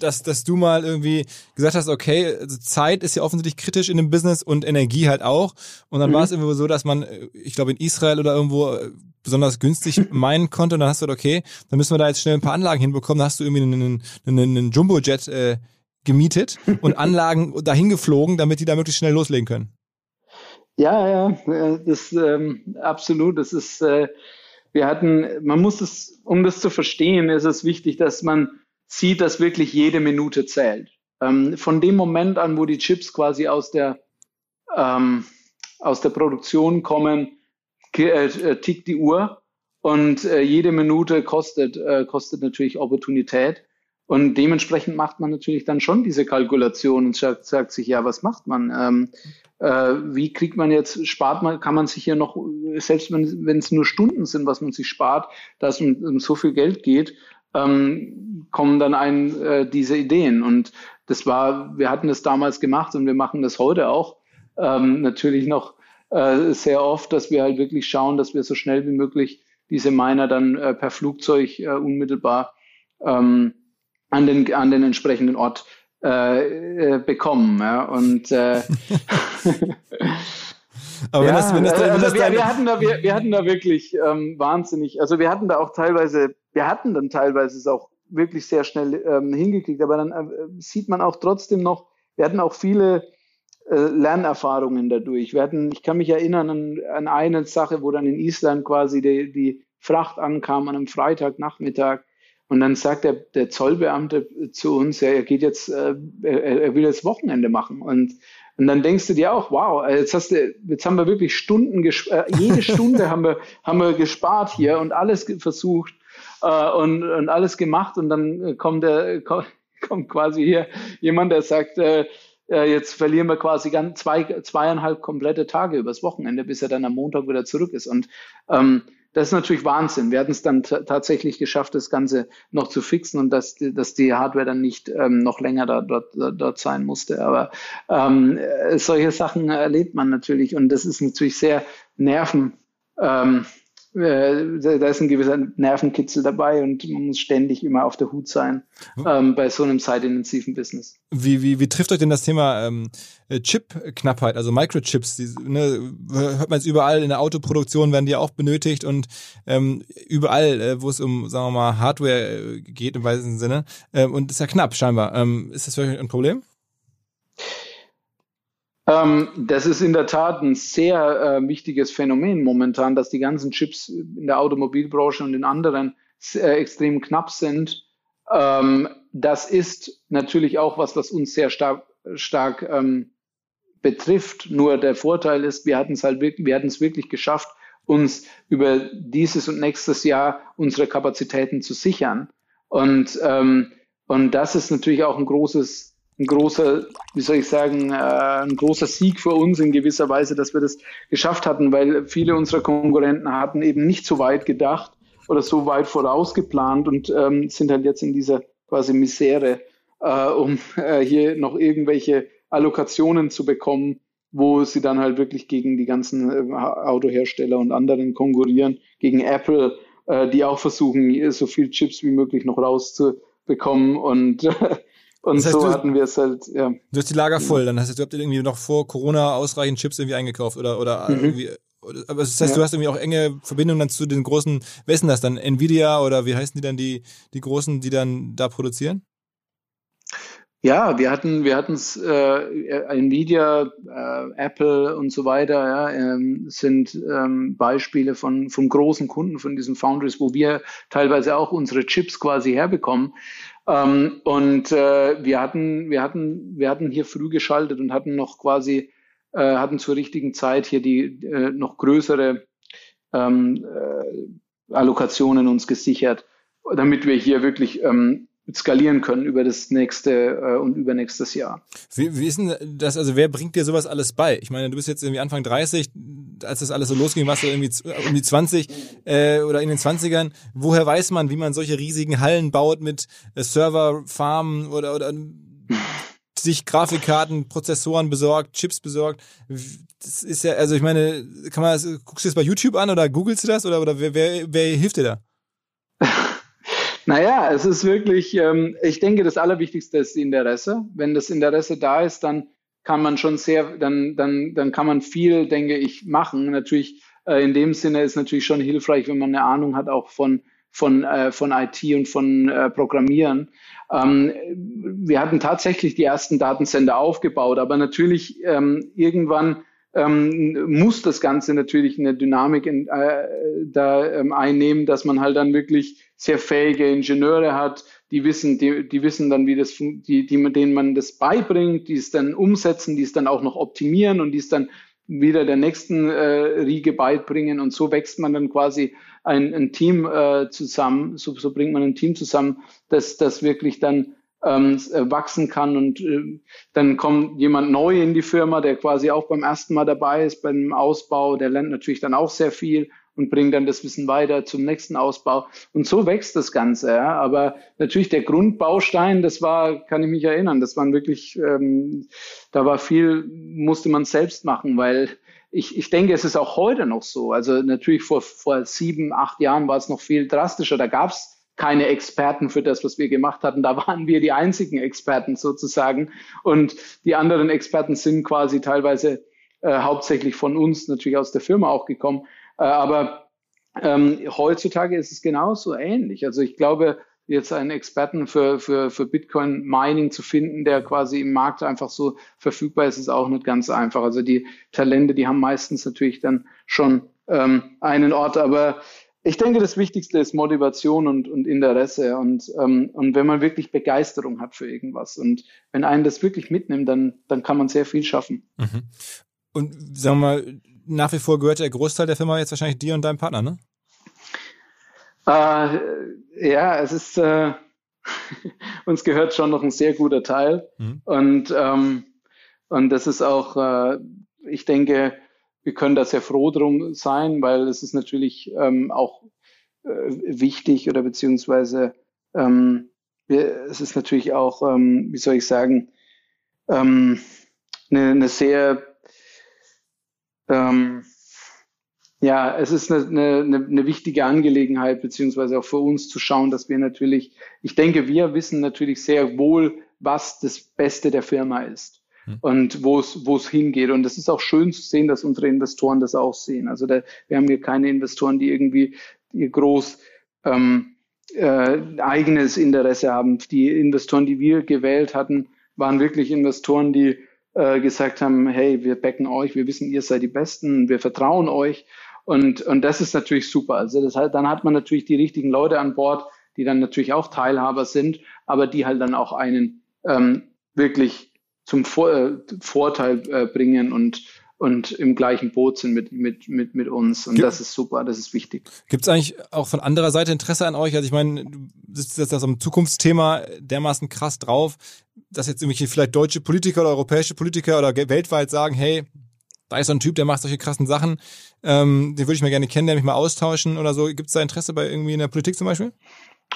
S4: dass, dass du mal irgendwie gesagt hast, okay, also Zeit ist ja offensichtlich kritisch in dem Business und Energie halt auch. Und dann mhm. war es irgendwo so, dass man, ich glaube in Israel oder irgendwo äh, besonders günstig meinen konnte. Und dann hast du gedacht, okay, dann müssen wir da jetzt schnell ein paar Anlagen hinbekommen. Dann hast du irgendwie einen, einen, einen Jumbo-Jet äh, gemietet und Anlagen dahin geflogen, damit die da möglichst schnell loslegen können.
S2: Ja, ja, äh, das ähm, absolut. Das ist äh, wir hatten, man muss es, um das zu verstehen, ist es wichtig, dass man sieht, dass wirklich jede Minute zählt. Ähm, von dem Moment an, wo die Chips quasi aus der, ähm, aus der Produktion kommen, äh, äh, tickt die Uhr und äh, jede Minute kostet, äh, kostet natürlich Opportunität. Und dementsprechend macht man natürlich dann schon diese Kalkulation und sagt, sagt sich, ja, was macht man? Ähm, äh, wie kriegt man jetzt, spart man, kann man sich hier noch, selbst wenn, es nur Stunden sind, was man sich spart, da es um, um so viel Geld geht, ähm, kommen dann ein äh, diese Ideen. Und das war, wir hatten das damals gemacht und wir machen das heute auch ähm, natürlich noch äh, sehr oft, dass wir halt wirklich schauen, dass wir so schnell wie möglich diese Miner dann äh, per Flugzeug äh, unmittelbar ähm, an, den, an den entsprechenden Ort äh, äh, bekommen. Ja? Und äh,
S1: Aber wenn das, wenn das, wenn
S2: also
S1: das
S2: wir, wir, hatten da, wir, wir hatten da wirklich ähm, wahnsinnig, also wir hatten da auch teilweise, wir hatten dann teilweise es auch wirklich sehr schnell ähm, hingekriegt, aber dann äh, sieht man auch trotzdem noch, wir hatten auch viele äh, Lernerfahrungen dadurch. Wir hatten, ich kann mich erinnern an, an eine Sache, wo dann in Island quasi die, die Fracht ankam an einem Freitagnachmittag und dann sagt der, der Zollbeamte zu uns, ja, er geht jetzt, äh, er, er will jetzt Wochenende machen. Und, und dann denkst du dir auch, wow, jetzt hast du, jetzt haben wir wirklich Stunden, äh, jede Stunde haben wir, haben wir gespart hier und alles versucht äh, und, und alles gemacht. Und dann kommt der, kommt quasi hier jemand, der sagt, äh, äh, jetzt verlieren wir quasi ganz zwei, zweieinhalb komplette Tage übers Wochenende, bis er dann am Montag wieder zurück ist. Und ähm, das ist natürlich Wahnsinn. Wir hatten es dann tatsächlich geschafft, das Ganze noch zu fixen und dass, dass die Hardware dann nicht ähm, noch länger da, dort, dort sein musste. Aber ähm, solche Sachen erlebt man natürlich und das ist natürlich sehr nerven. Ähm, äh, da ist ein gewisser Nervenkitzel dabei und man muss ständig immer auf der Hut sein ähm, bei so einem zeitintensiven Business.
S4: Wie, wie, wie trifft euch denn das Thema ähm, Chip-Knappheit, also Microchips? Die, ne, hört man jetzt überall in der Autoproduktion, werden die auch benötigt und ähm, überall, äh, wo es um, sagen wir mal, Hardware äh, geht im weitesten Sinne. Ähm, und ist ja knapp scheinbar. Ähm, ist das für euch ein Problem?
S2: Ähm, das ist in der Tat ein sehr äh, wichtiges Phänomen momentan, dass die ganzen Chips in der Automobilbranche und in anderen äh, extrem knapp sind. Ähm, das ist natürlich auch was, was uns sehr stark, stark ähm, betrifft. Nur der Vorteil ist, wir hatten es halt wirklich, wir hatten es wirklich geschafft, uns über dieses und nächstes Jahr unsere Kapazitäten zu sichern. Und, ähm, und das ist natürlich auch ein großes ein großer, wie soll ich sagen, äh, ein großer Sieg für uns in gewisser Weise, dass wir das geschafft hatten, weil viele unserer Konkurrenten hatten eben nicht so weit gedacht oder so weit vorausgeplant und ähm, sind halt jetzt in dieser quasi Misere, äh, um äh, hier noch irgendwelche Allokationen zu bekommen, wo sie dann halt wirklich gegen die ganzen äh, Autohersteller und anderen konkurrieren, gegen Apple, äh, die auch versuchen, so viel Chips wie möglich noch rauszubekommen und Und das heißt, so hatten wir es halt, ja.
S4: Du hast die Lager voll, dann hast du, habt ihr irgendwie noch vor Corona ausreichend Chips irgendwie eingekauft oder, oder mhm. irgendwie, aber das heißt, ja. du hast irgendwie auch enge Verbindungen dann zu den großen, wer ist denn das dann? Nvidia oder wie heißen die dann die, die großen, die dann da produzieren?
S2: Ja, wir hatten, wir hatten es, äh, Nvidia, äh, Apple und so weiter, ja, ähm, sind ähm, Beispiele von, von großen Kunden, von diesen Foundries, wo wir teilweise auch unsere Chips quasi herbekommen. Ähm, und äh, wir hatten, wir hatten, wir hatten hier früh geschaltet und hatten noch quasi, äh, hatten zur richtigen Zeit hier die äh, noch größere ähm, äh, Allokationen uns gesichert, damit wir hier wirklich ähm, skalieren können über das nächste äh, und übernächstes Jahr.
S4: Wie, wie ist denn das, also wer bringt dir sowas alles bei? Ich meine, du bist jetzt irgendwie Anfang 30, als das alles so losging, warst du irgendwie um die 20 äh, oder in den 20ern. Woher weiß man, wie man solche riesigen Hallen baut mit äh, Serverfarmen oder, oder sich Grafikkarten, Prozessoren besorgt, Chips besorgt? Das ist ja, also ich meine, kann man das, guckst du das bei YouTube an oder googelst du das oder, oder wer, wer, wer hilft dir da?
S2: Naja, es ist wirklich, ähm, ich denke, das Allerwichtigste ist Interesse. Wenn das Interesse da ist, dann kann man schon sehr, dann, dann, dann kann man viel, denke ich, machen. Natürlich, äh, in dem Sinne ist natürlich schon hilfreich, wenn man eine Ahnung hat, auch von, von, äh, von IT und von äh, Programmieren. Ähm, wir hatten tatsächlich die ersten Datensender aufgebaut, aber natürlich ähm, irgendwann ähm, muss das Ganze natürlich eine Dynamik in, äh, da ähm, einnehmen, dass man halt dann wirklich sehr fähige Ingenieure hat, die wissen, die, die wissen dann, wie das, die, die, denen man das beibringt, die es dann umsetzen, die es dann auch noch optimieren und die es dann wieder der nächsten äh, Riege beibringen. Und so wächst man dann quasi ein, ein Team äh, zusammen, so, so bringt man ein Team zusammen, das, das wirklich dann ähm, äh, wachsen kann und äh, dann kommt jemand neu in die Firma, der quasi auch beim ersten Mal dabei ist beim Ausbau, der lernt natürlich dann auch sehr viel und bringt dann das Wissen weiter zum nächsten Ausbau. Und so wächst das Ganze. Ja. Aber natürlich der Grundbaustein, das war, kann ich mich erinnern, das waren wirklich, ähm, da war viel, musste man selbst machen, weil ich, ich denke, es ist auch heute noch so. Also natürlich vor, vor sieben, acht Jahren war es noch viel drastischer. Da gab es keine Experten für das, was wir gemacht hatten. Da waren wir die einzigen Experten sozusagen. Und die anderen Experten sind quasi teilweise äh, hauptsächlich von uns, natürlich aus der Firma auch gekommen. Äh, aber ähm, heutzutage ist es genauso ähnlich. Also ich glaube, jetzt einen Experten für, für, für Bitcoin Mining zu finden, der quasi im Markt einfach so verfügbar ist, ist auch nicht ganz einfach. Also die Talente, die haben meistens natürlich dann schon ähm, einen Ort, aber ich denke, das Wichtigste ist Motivation und, und Interesse und, ähm, und wenn man wirklich Begeisterung hat für irgendwas und wenn einen das wirklich mitnimmt, dann, dann kann man sehr viel schaffen. Mhm.
S4: Und sagen wir mal, nach wie vor gehört der Großteil der Firma jetzt wahrscheinlich dir und deinem Partner, ne?
S2: Äh, ja, es ist, äh, uns gehört schon noch ein sehr guter Teil mhm. und, ähm, und das ist auch, äh, ich denke, wir können da sehr froh drum sein, weil es ist natürlich ähm, auch äh, wichtig oder beziehungsweise ähm, wir, es ist natürlich auch, ähm, wie soll ich sagen, ähm, eine, eine sehr, ähm, ja, es ist eine, eine, eine wichtige Angelegenheit, beziehungsweise auch für uns zu schauen, dass wir natürlich, ich denke, wir wissen natürlich sehr wohl, was das Beste der Firma ist. Hm. und wo es, hingeht. Und es ist auch schön zu sehen, dass unsere Investoren das auch sehen. Also da, wir haben hier keine Investoren, die irgendwie die groß ähm, äh, eigenes Interesse haben. Die Investoren, die wir gewählt hatten, waren wirklich Investoren, die äh, gesagt haben, hey, wir backen euch, wir wissen, ihr seid die Besten, wir vertrauen euch. Und, und das ist natürlich super. Also das heißt, dann hat man natürlich die richtigen Leute an Bord, die dann natürlich auch Teilhaber sind, aber die halt dann auch einen ähm, wirklich zum Vor äh, Vorteil äh, bringen und und im gleichen Boot sind mit, mit, mit, mit uns. Und Gibt, das ist super, das ist wichtig.
S4: Gibt es eigentlich auch von anderer Seite Interesse an euch? Also ich meine, du sitzt jetzt das am Zukunftsthema dermaßen krass drauf, dass jetzt irgendwelche vielleicht deutsche Politiker oder europäische Politiker oder weltweit sagen, hey, da ist so ein Typ, der macht solche krassen Sachen, ähm, den würde ich mir gerne kennen, der mich mal austauschen oder so. Gibt es da Interesse bei irgendwie in der Politik zum Beispiel?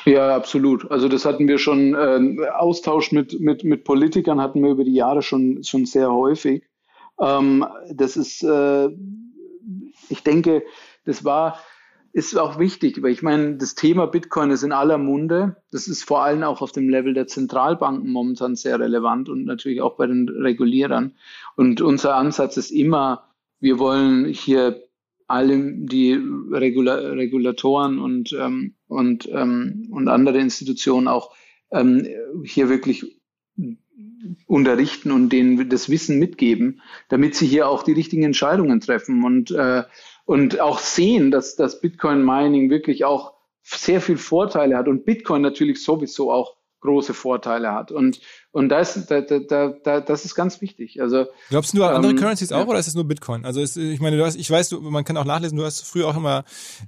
S2: Ja, absolut. Also das hatten wir schon, äh, Austausch mit, mit, mit Politikern hatten wir über die Jahre schon, schon sehr häufig. Ähm, das ist, äh, ich denke, das war, ist auch wichtig, weil ich meine, das Thema Bitcoin ist in aller Munde. Das ist vor allem auch auf dem Level der Zentralbanken momentan sehr relevant und natürlich auch bei den Regulierern. Und unser Ansatz ist immer, wir wollen hier alle die Regula Regulatoren und, ähm, und, ähm, und andere Institutionen auch ähm, hier wirklich unterrichten und denen das Wissen mitgeben, damit sie hier auch die richtigen Entscheidungen treffen und, äh, und auch sehen, dass das Bitcoin Mining wirklich auch sehr viel Vorteile hat und Bitcoin natürlich sowieso auch große Vorteile hat. Und, und das, da, da, da, das ist ganz wichtig. Also,
S4: Glaubst du an andere ähm, Currencies auch ja. oder ist es nur Bitcoin? Also ist, ich meine, du hast, ich weiß, du, man kann auch nachlesen, du hast früher auch immer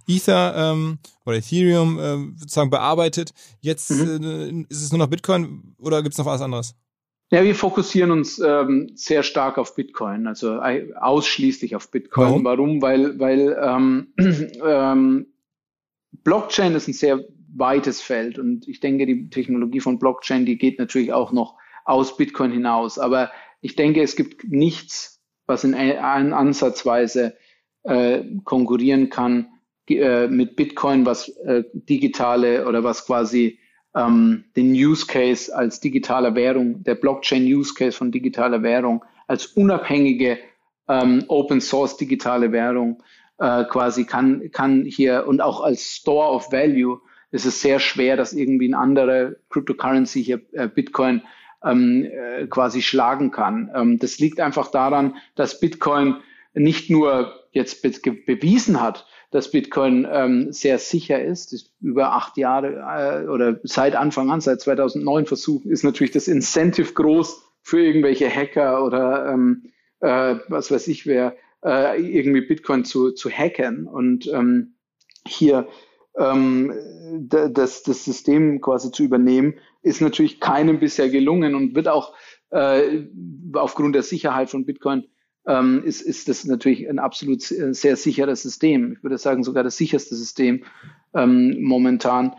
S4: Ether ähm, oder Ethereum ähm, sozusagen bearbeitet. Jetzt mhm. äh, ist es nur noch Bitcoin oder gibt es noch was anderes?
S2: Ja, wir fokussieren uns ähm, sehr stark auf Bitcoin, also ausschließlich auf Bitcoin. Warum? Warum? Weil, weil ähm, ähm, Blockchain ist ein sehr weites Feld. Und ich denke, die Technologie von Blockchain, die geht natürlich auch noch aus Bitcoin hinaus. Aber ich denke, es gibt nichts, was in, in Ansatzweise äh, konkurrieren kann äh, mit Bitcoin, was äh, digitale oder was quasi ähm, den Use Case als digitale Währung, der Blockchain Use Case von digitaler Währung als unabhängige ähm, Open Source digitale Währung äh, quasi kann, kann hier und auch als Store of Value ist es sehr schwer, dass irgendwie ein anderer Cryptocurrency hier äh, Bitcoin ähm, äh, quasi schlagen kann. Ähm, das liegt einfach daran, dass Bitcoin nicht nur jetzt be bewiesen hat, dass Bitcoin ähm, sehr sicher ist. ist über acht Jahre äh, oder seit Anfang an, seit 2009 versucht, ist natürlich das Incentive groß für irgendwelche Hacker oder ähm, äh, was weiß ich wer, äh, irgendwie Bitcoin zu, zu hacken und ähm, hier ähm, das, das System quasi zu übernehmen, ist natürlich keinem bisher gelungen und wird auch äh, aufgrund der Sicherheit von Bitcoin ähm, ist, ist das natürlich ein absolut sehr sicheres System. Ich würde sagen, sogar das sicherste System ähm, momentan.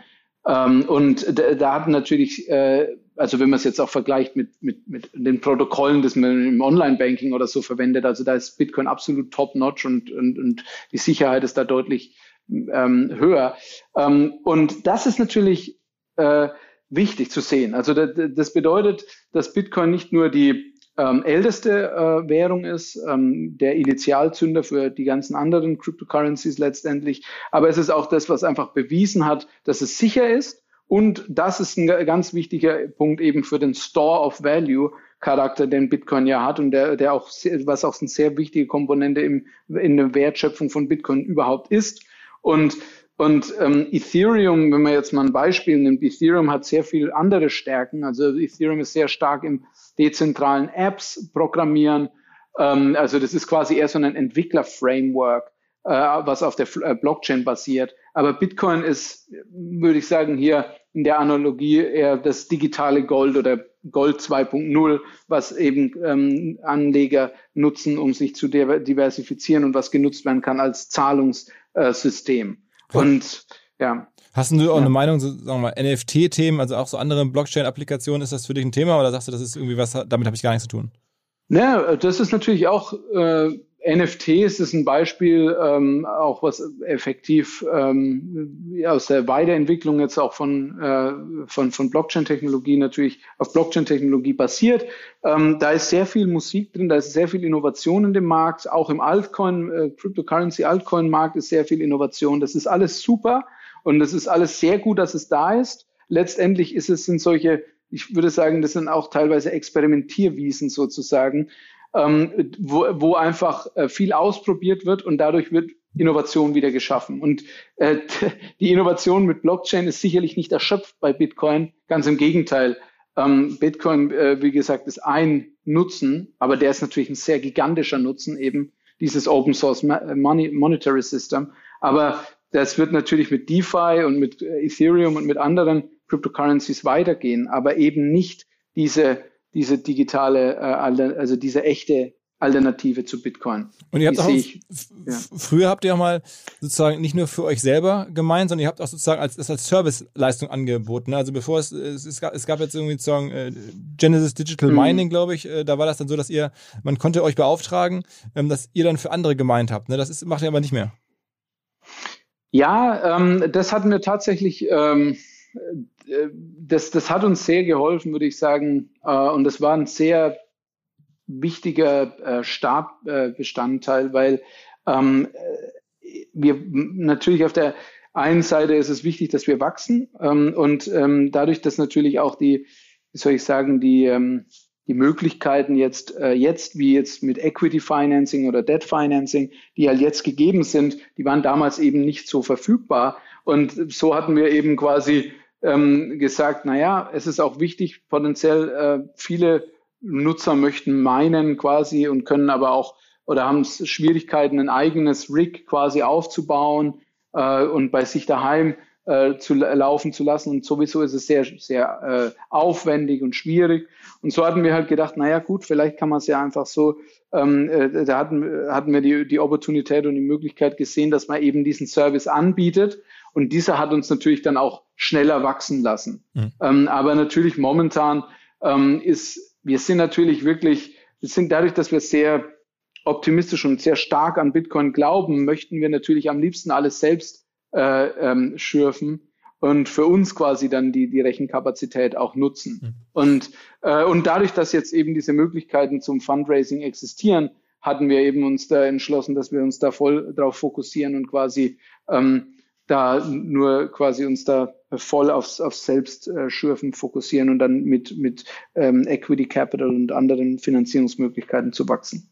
S2: Ähm, und da, da hat natürlich, äh, also wenn man es jetzt auch vergleicht mit, mit, mit den Protokollen, das man im Online-Banking oder so verwendet, also da ist Bitcoin absolut top-notch und, und, und die Sicherheit ist da deutlich ähm, höher. Ähm, und das ist natürlich äh, wichtig zu sehen. Also das, das bedeutet, dass Bitcoin nicht nur die ähm, älteste äh, Währung ist, ähm, der Initialzünder für die ganzen anderen Cryptocurrencies letztendlich. Aber es ist auch das, was einfach bewiesen hat, dass es sicher ist. Und das ist ein ganz wichtiger Punkt eben für den Store of Value Charakter, den Bitcoin ja hat und der, der auch, sehr, was auch eine sehr wichtige Komponente im, in der Wertschöpfung von Bitcoin überhaupt ist. Und und ähm, Ethereum, wenn man jetzt mal ein Beispiel nimmt, Ethereum hat sehr viel andere Stärken. Also Ethereum ist sehr stark im dezentralen Apps programmieren. Ähm, also das ist quasi eher so ein Entwickler-Framework, äh, was auf der äh, Blockchain basiert. Aber Bitcoin ist, würde ich sagen, hier in der Analogie eher das digitale Gold oder Gold 2.0, was eben ähm, Anleger nutzen, um sich zu diversifizieren und was genutzt werden kann als Zahlungssystem. Und ja.
S4: Hast du auch ja. eine Meinung, so, sagen wir mal, NFT-Themen, also auch so andere Blockchain-Applikationen, ist das für dich ein Thema oder sagst du, das ist irgendwie was, damit habe ich gar nichts zu tun?
S2: Ja, das ist natürlich auch äh, NFTs ist ein Beispiel, ähm, auch was effektiv ähm, aus der Weiterentwicklung jetzt auch von, äh, von, von Blockchain-Technologie natürlich auf Blockchain-Technologie basiert. Ähm, da ist sehr viel Musik drin, da ist sehr viel Innovation in dem Markt, auch im Altcoin, äh, Cryptocurrency Altcoin-Markt ist sehr viel Innovation. Das ist alles super und es ist alles sehr gut, dass es da ist. Letztendlich ist es sind solche ich würde sagen, das sind auch teilweise Experimentierwiesen sozusagen, ähm, wo, wo einfach äh, viel ausprobiert wird und dadurch wird Innovation wieder geschaffen. Und äh, die Innovation mit Blockchain ist sicherlich nicht erschöpft bei Bitcoin, ganz im Gegenteil. Ähm, Bitcoin, äh, wie gesagt, ist ein Nutzen, aber der ist natürlich ein sehr gigantischer Nutzen, eben dieses Open Source Money, Monetary System. Aber das wird natürlich mit DeFi und mit äh, Ethereum und mit anderen Cryptocurrencies weitergehen, aber eben nicht diese diese digitale, äh, also diese echte Alternative zu Bitcoin.
S4: Und ihr habt auch, ich, ja. früher habt ihr auch mal sozusagen nicht nur für euch selber gemeint, sondern ihr habt auch sozusagen als, als Serviceleistung angeboten. Ne? Also bevor es, es, es, gab, es gab jetzt irgendwie sozusagen äh, Genesis Digital mhm. Mining, glaube ich, äh, da war das dann so, dass ihr, man konnte euch beauftragen, ähm, dass ihr dann für andere gemeint habt. Ne? Das ist, macht ihr aber nicht mehr.
S2: Ja, ähm, das hatten wir tatsächlich ähm, das, das hat uns sehr geholfen, würde ich sagen. Äh, und das war ein sehr wichtiger äh, Startbestandteil, weil ähm, wir natürlich auf der einen Seite ist es wichtig, dass wir wachsen ähm, und ähm, dadurch, dass natürlich auch die, wie soll ich sagen, die, die Möglichkeiten jetzt, äh, jetzt wie jetzt mit Equity Financing oder Debt Financing, die halt jetzt gegeben sind, die waren damals eben nicht so verfügbar. Und so hatten wir eben quasi ähm, gesagt, naja, es ist auch wichtig, potenziell äh, viele Nutzer möchten meinen quasi und können aber auch oder haben Schwierigkeiten, ein eigenes Rig quasi aufzubauen äh, und bei sich daheim äh, zu laufen zu lassen. Und sowieso ist es sehr, sehr äh, aufwendig und schwierig. Und so hatten wir halt gedacht, naja gut, vielleicht kann man es ja einfach so, ähm, äh, da hatten, hatten wir die, die Opportunität und die Möglichkeit gesehen, dass man eben diesen Service anbietet. Und dieser hat uns natürlich dann auch schneller wachsen lassen. Mhm. Ähm, aber natürlich momentan ähm, ist, wir sind natürlich wirklich, wir sind dadurch, dass wir sehr optimistisch und sehr stark an Bitcoin glauben, möchten wir natürlich am liebsten alles selbst äh, ähm, schürfen und für uns quasi dann die, die Rechenkapazität auch nutzen. Mhm. Und, äh, und dadurch, dass jetzt eben diese Möglichkeiten zum Fundraising existieren, hatten wir eben uns da entschlossen, dass wir uns da voll drauf fokussieren und quasi ähm, da nur quasi uns da voll aufs, aufs Selbstschürfen fokussieren und dann mit, mit ähm, Equity Capital und anderen Finanzierungsmöglichkeiten zu wachsen.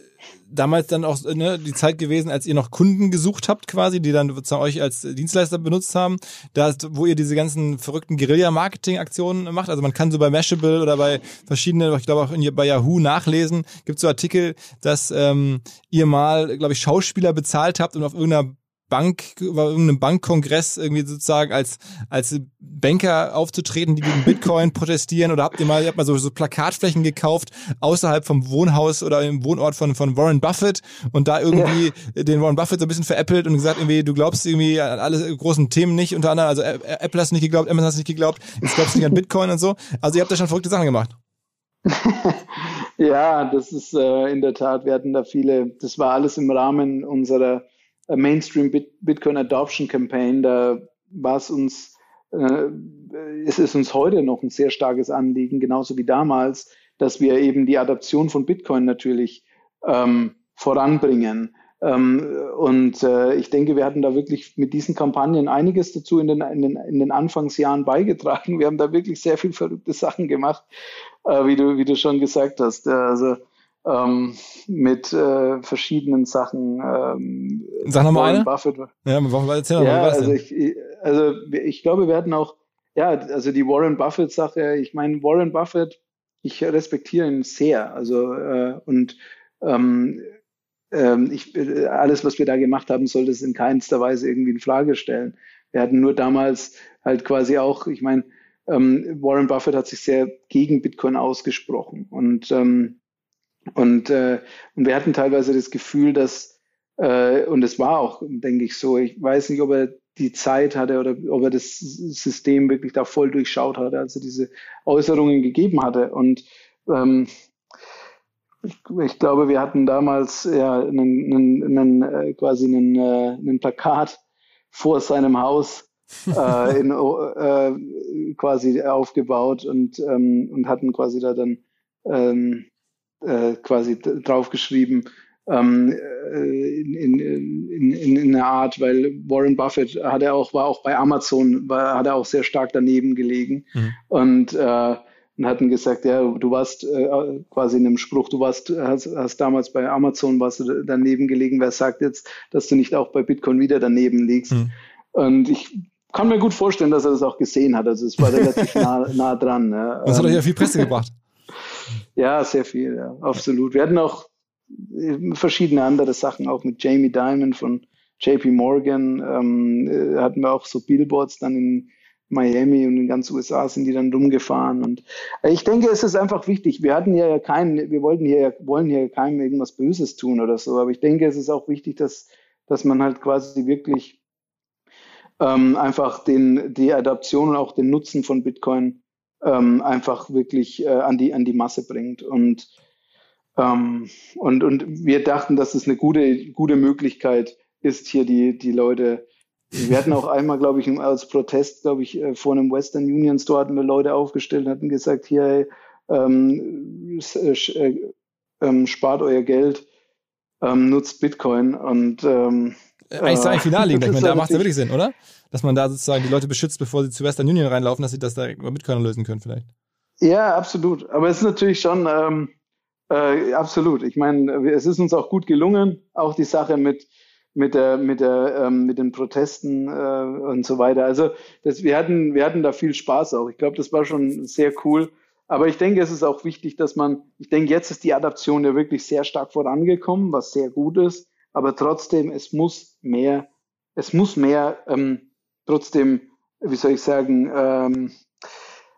S1: damals dann auch ne, die Zeit gewesen, als ihr noch Kunden gesucht habt quasi, die dann sozusagen euch als Dienstleister benutzt haben, da wo ihr diese ganzen verrückten Guerilla-Marketing-Aktionen macht. Also man kann so bei Mashable oder bei verschiedenen, ich glaube auch in, bei Yahoo nachlesen, gibt so Artikel, dass ähm, ihr mal, glaube ich, Schauspieler bezahlt habt und auf irgendeiner Bank, über irgendeinem Bankkongress irgendwie sozusagen als, als Banker aufzutreten, die gegen Bitcoin protestieren? Oder habt ihr mal, ihr habt mal so, so Plakatflächen gekauft außerhalb vom Wohnhaus oder im Wohnort von, von Warren Buffett und da irgendwie ja. den Warren Buffett so ein bisschen veräppelt und gesagt, irgendwie, du glaubst irgendwie an alle großen Themen nicht, unter anderem, also Apple hast nicht geglaubt, Amazon hast nicht geglaubt, jetzt glaubst du nicht an Bitcoin und so. Also ihr habt da schon verrückte Sachen gemacht.
S2: ja, das ist äh, in der Tat, wir hatten da viele, das war alles im Rahmen unserer Mainstream Bitcoin Adoption Campaign, da war es uns, äh, es ist uns heute noch ein sehr starkes Anliegen, genauso wie damals, dass wir eben die Adaption von Bitcoin natürlich ähm, voranbringen. Ähm, und äh, ich denke, wir hatten da wirklich mit diesen Kampagnen einiges dazu in den, in den, in den Anfangsjahren beigetragen. Wir haben da wirklich sehr viel verrückte Sachen gemacht, äh, wie, du, wie du schon gesagt hast. Also ähm, mit äh, verschiedenen Sachen. Ähm,
S1: Sag nochmal eine. Buffett.
S2: Ja, warum erzähl noch ja, mal, also ich, also ich glaube, wir hatten auch, ja, also die Warren Buffett Sache. Ich meine, Warren Buffett, ich respektiere ihn sehr. Also äh, und ähm, ähm, ich, alles, was wir da gemacht haben, sollte es in keinster Weise irgendwie in Frage stellen. Wir hatten nur damals halt quasi auch, ich meine, ähm, Warren Buffett hat sich sehr gegen Bitcoin ausgesprochen und ähm, und, äh, und wir hatten teilweise das Gefühl, dass, äh, und es war auch, denke ich, so, ich weiß nicht, ob er die Zeit hatte oder ob er das System wirklich da voll durchschaut hatte, als er diese Äußerungen gegeben hatte. Und ähm, ich, glaube, wir hatten damals ja einen, einen, einen, äh, quasi einen, äh, einen Plakat vor seinem Haus äh, in, äh, quasi aufgebaut und, ähm, und hatten quasi da dann ähm, äh, quasi draufgeschrieben ähm, äh, in, in, in, in, in einer Art, weil Warren Buffett hat er auch, war auch bei Amazon, war, hat er auch sehr stark daneben gelegen mhm. und, äh, und hatten gesagt, ja, du warst äh, quasi in einem Spruch, du warst, hast, hast damals bei Amazon warst du daneben gelegen, wer sagt jetzt, dass du nicht auch bei Bitcoin wieder daneben liegst? Mhm. Und ich kann mir gut vorstellen, dass er das auch gesehen hat. Also es war relativ nah, nah dran.
S1: Ja. Das hat euch ja viel Presse gebracht.
S2: Ja, sehr viel, ja, absolut. Wir hatten auch äh, verschiedene andere Sachen, auch mit Jamie Dimon von JP Morgan, ähm, äh, hatten wir auch so Billboards dann in, Miami und in ganz USA sind die dann rumgefahren. Und ich denke, es ist einfach wichtig. Wir hatten ja keinen, wir wollten hier, wollen hier keinem irgendwas Böses tun oder so. Aber ich denke, es ist auch wichtig, dass, dass man halt quasi wirklich ähm, einfach den, die Adaption und auch den Nutzen von Bitcoin ähm, einfach wirklich äh, an, die, an die Masse bringt. Und, ähm, und, und wir dachten, dass es eine gute, gute Möglichkeit ist, hier die, die Leute wir hatten auch einmal, glaube ich, als Protest, glaube ich, äh, vor einem Western Union Store hatten wir Leute aufgestellt und hatten gesagt, hier, ähm, äh, äh, ähm, spart euer Geld, ähm, nutzt Bitcoin und ähm,
S4: eigentlich ist da ein Finale liegen. Ich meine, da macht es ja wirklich Sinn, oder? Dass man da sozusagen die Leute beschützt, bevor sie zu Western Union reinlaufen, dass sie das direkt über Bitcoin lösen können, vielleicht.
S2: Ja, absolut. Aber es ist natürlich schon ähm, äh, absolut. Ich meine, es ist uns auch gut gelungen, auch die Sache mit mit der mit der ähm, mit den Protesten äh, und so weiter. Also das, wir hatten wir hatten da viel Spaß auch. Ich glaube, das war schon sehr cool. Aber ich denke, es ist auch wichtig, dass man, ich denke, jetzt ist die Adaption ja wirklich sehr stark vorangekommen, was sehr gut ist. Aber trotzdem, es muss mehr, es muss mehr, ähm, trotzdem, wie soll ich sagen, ähm,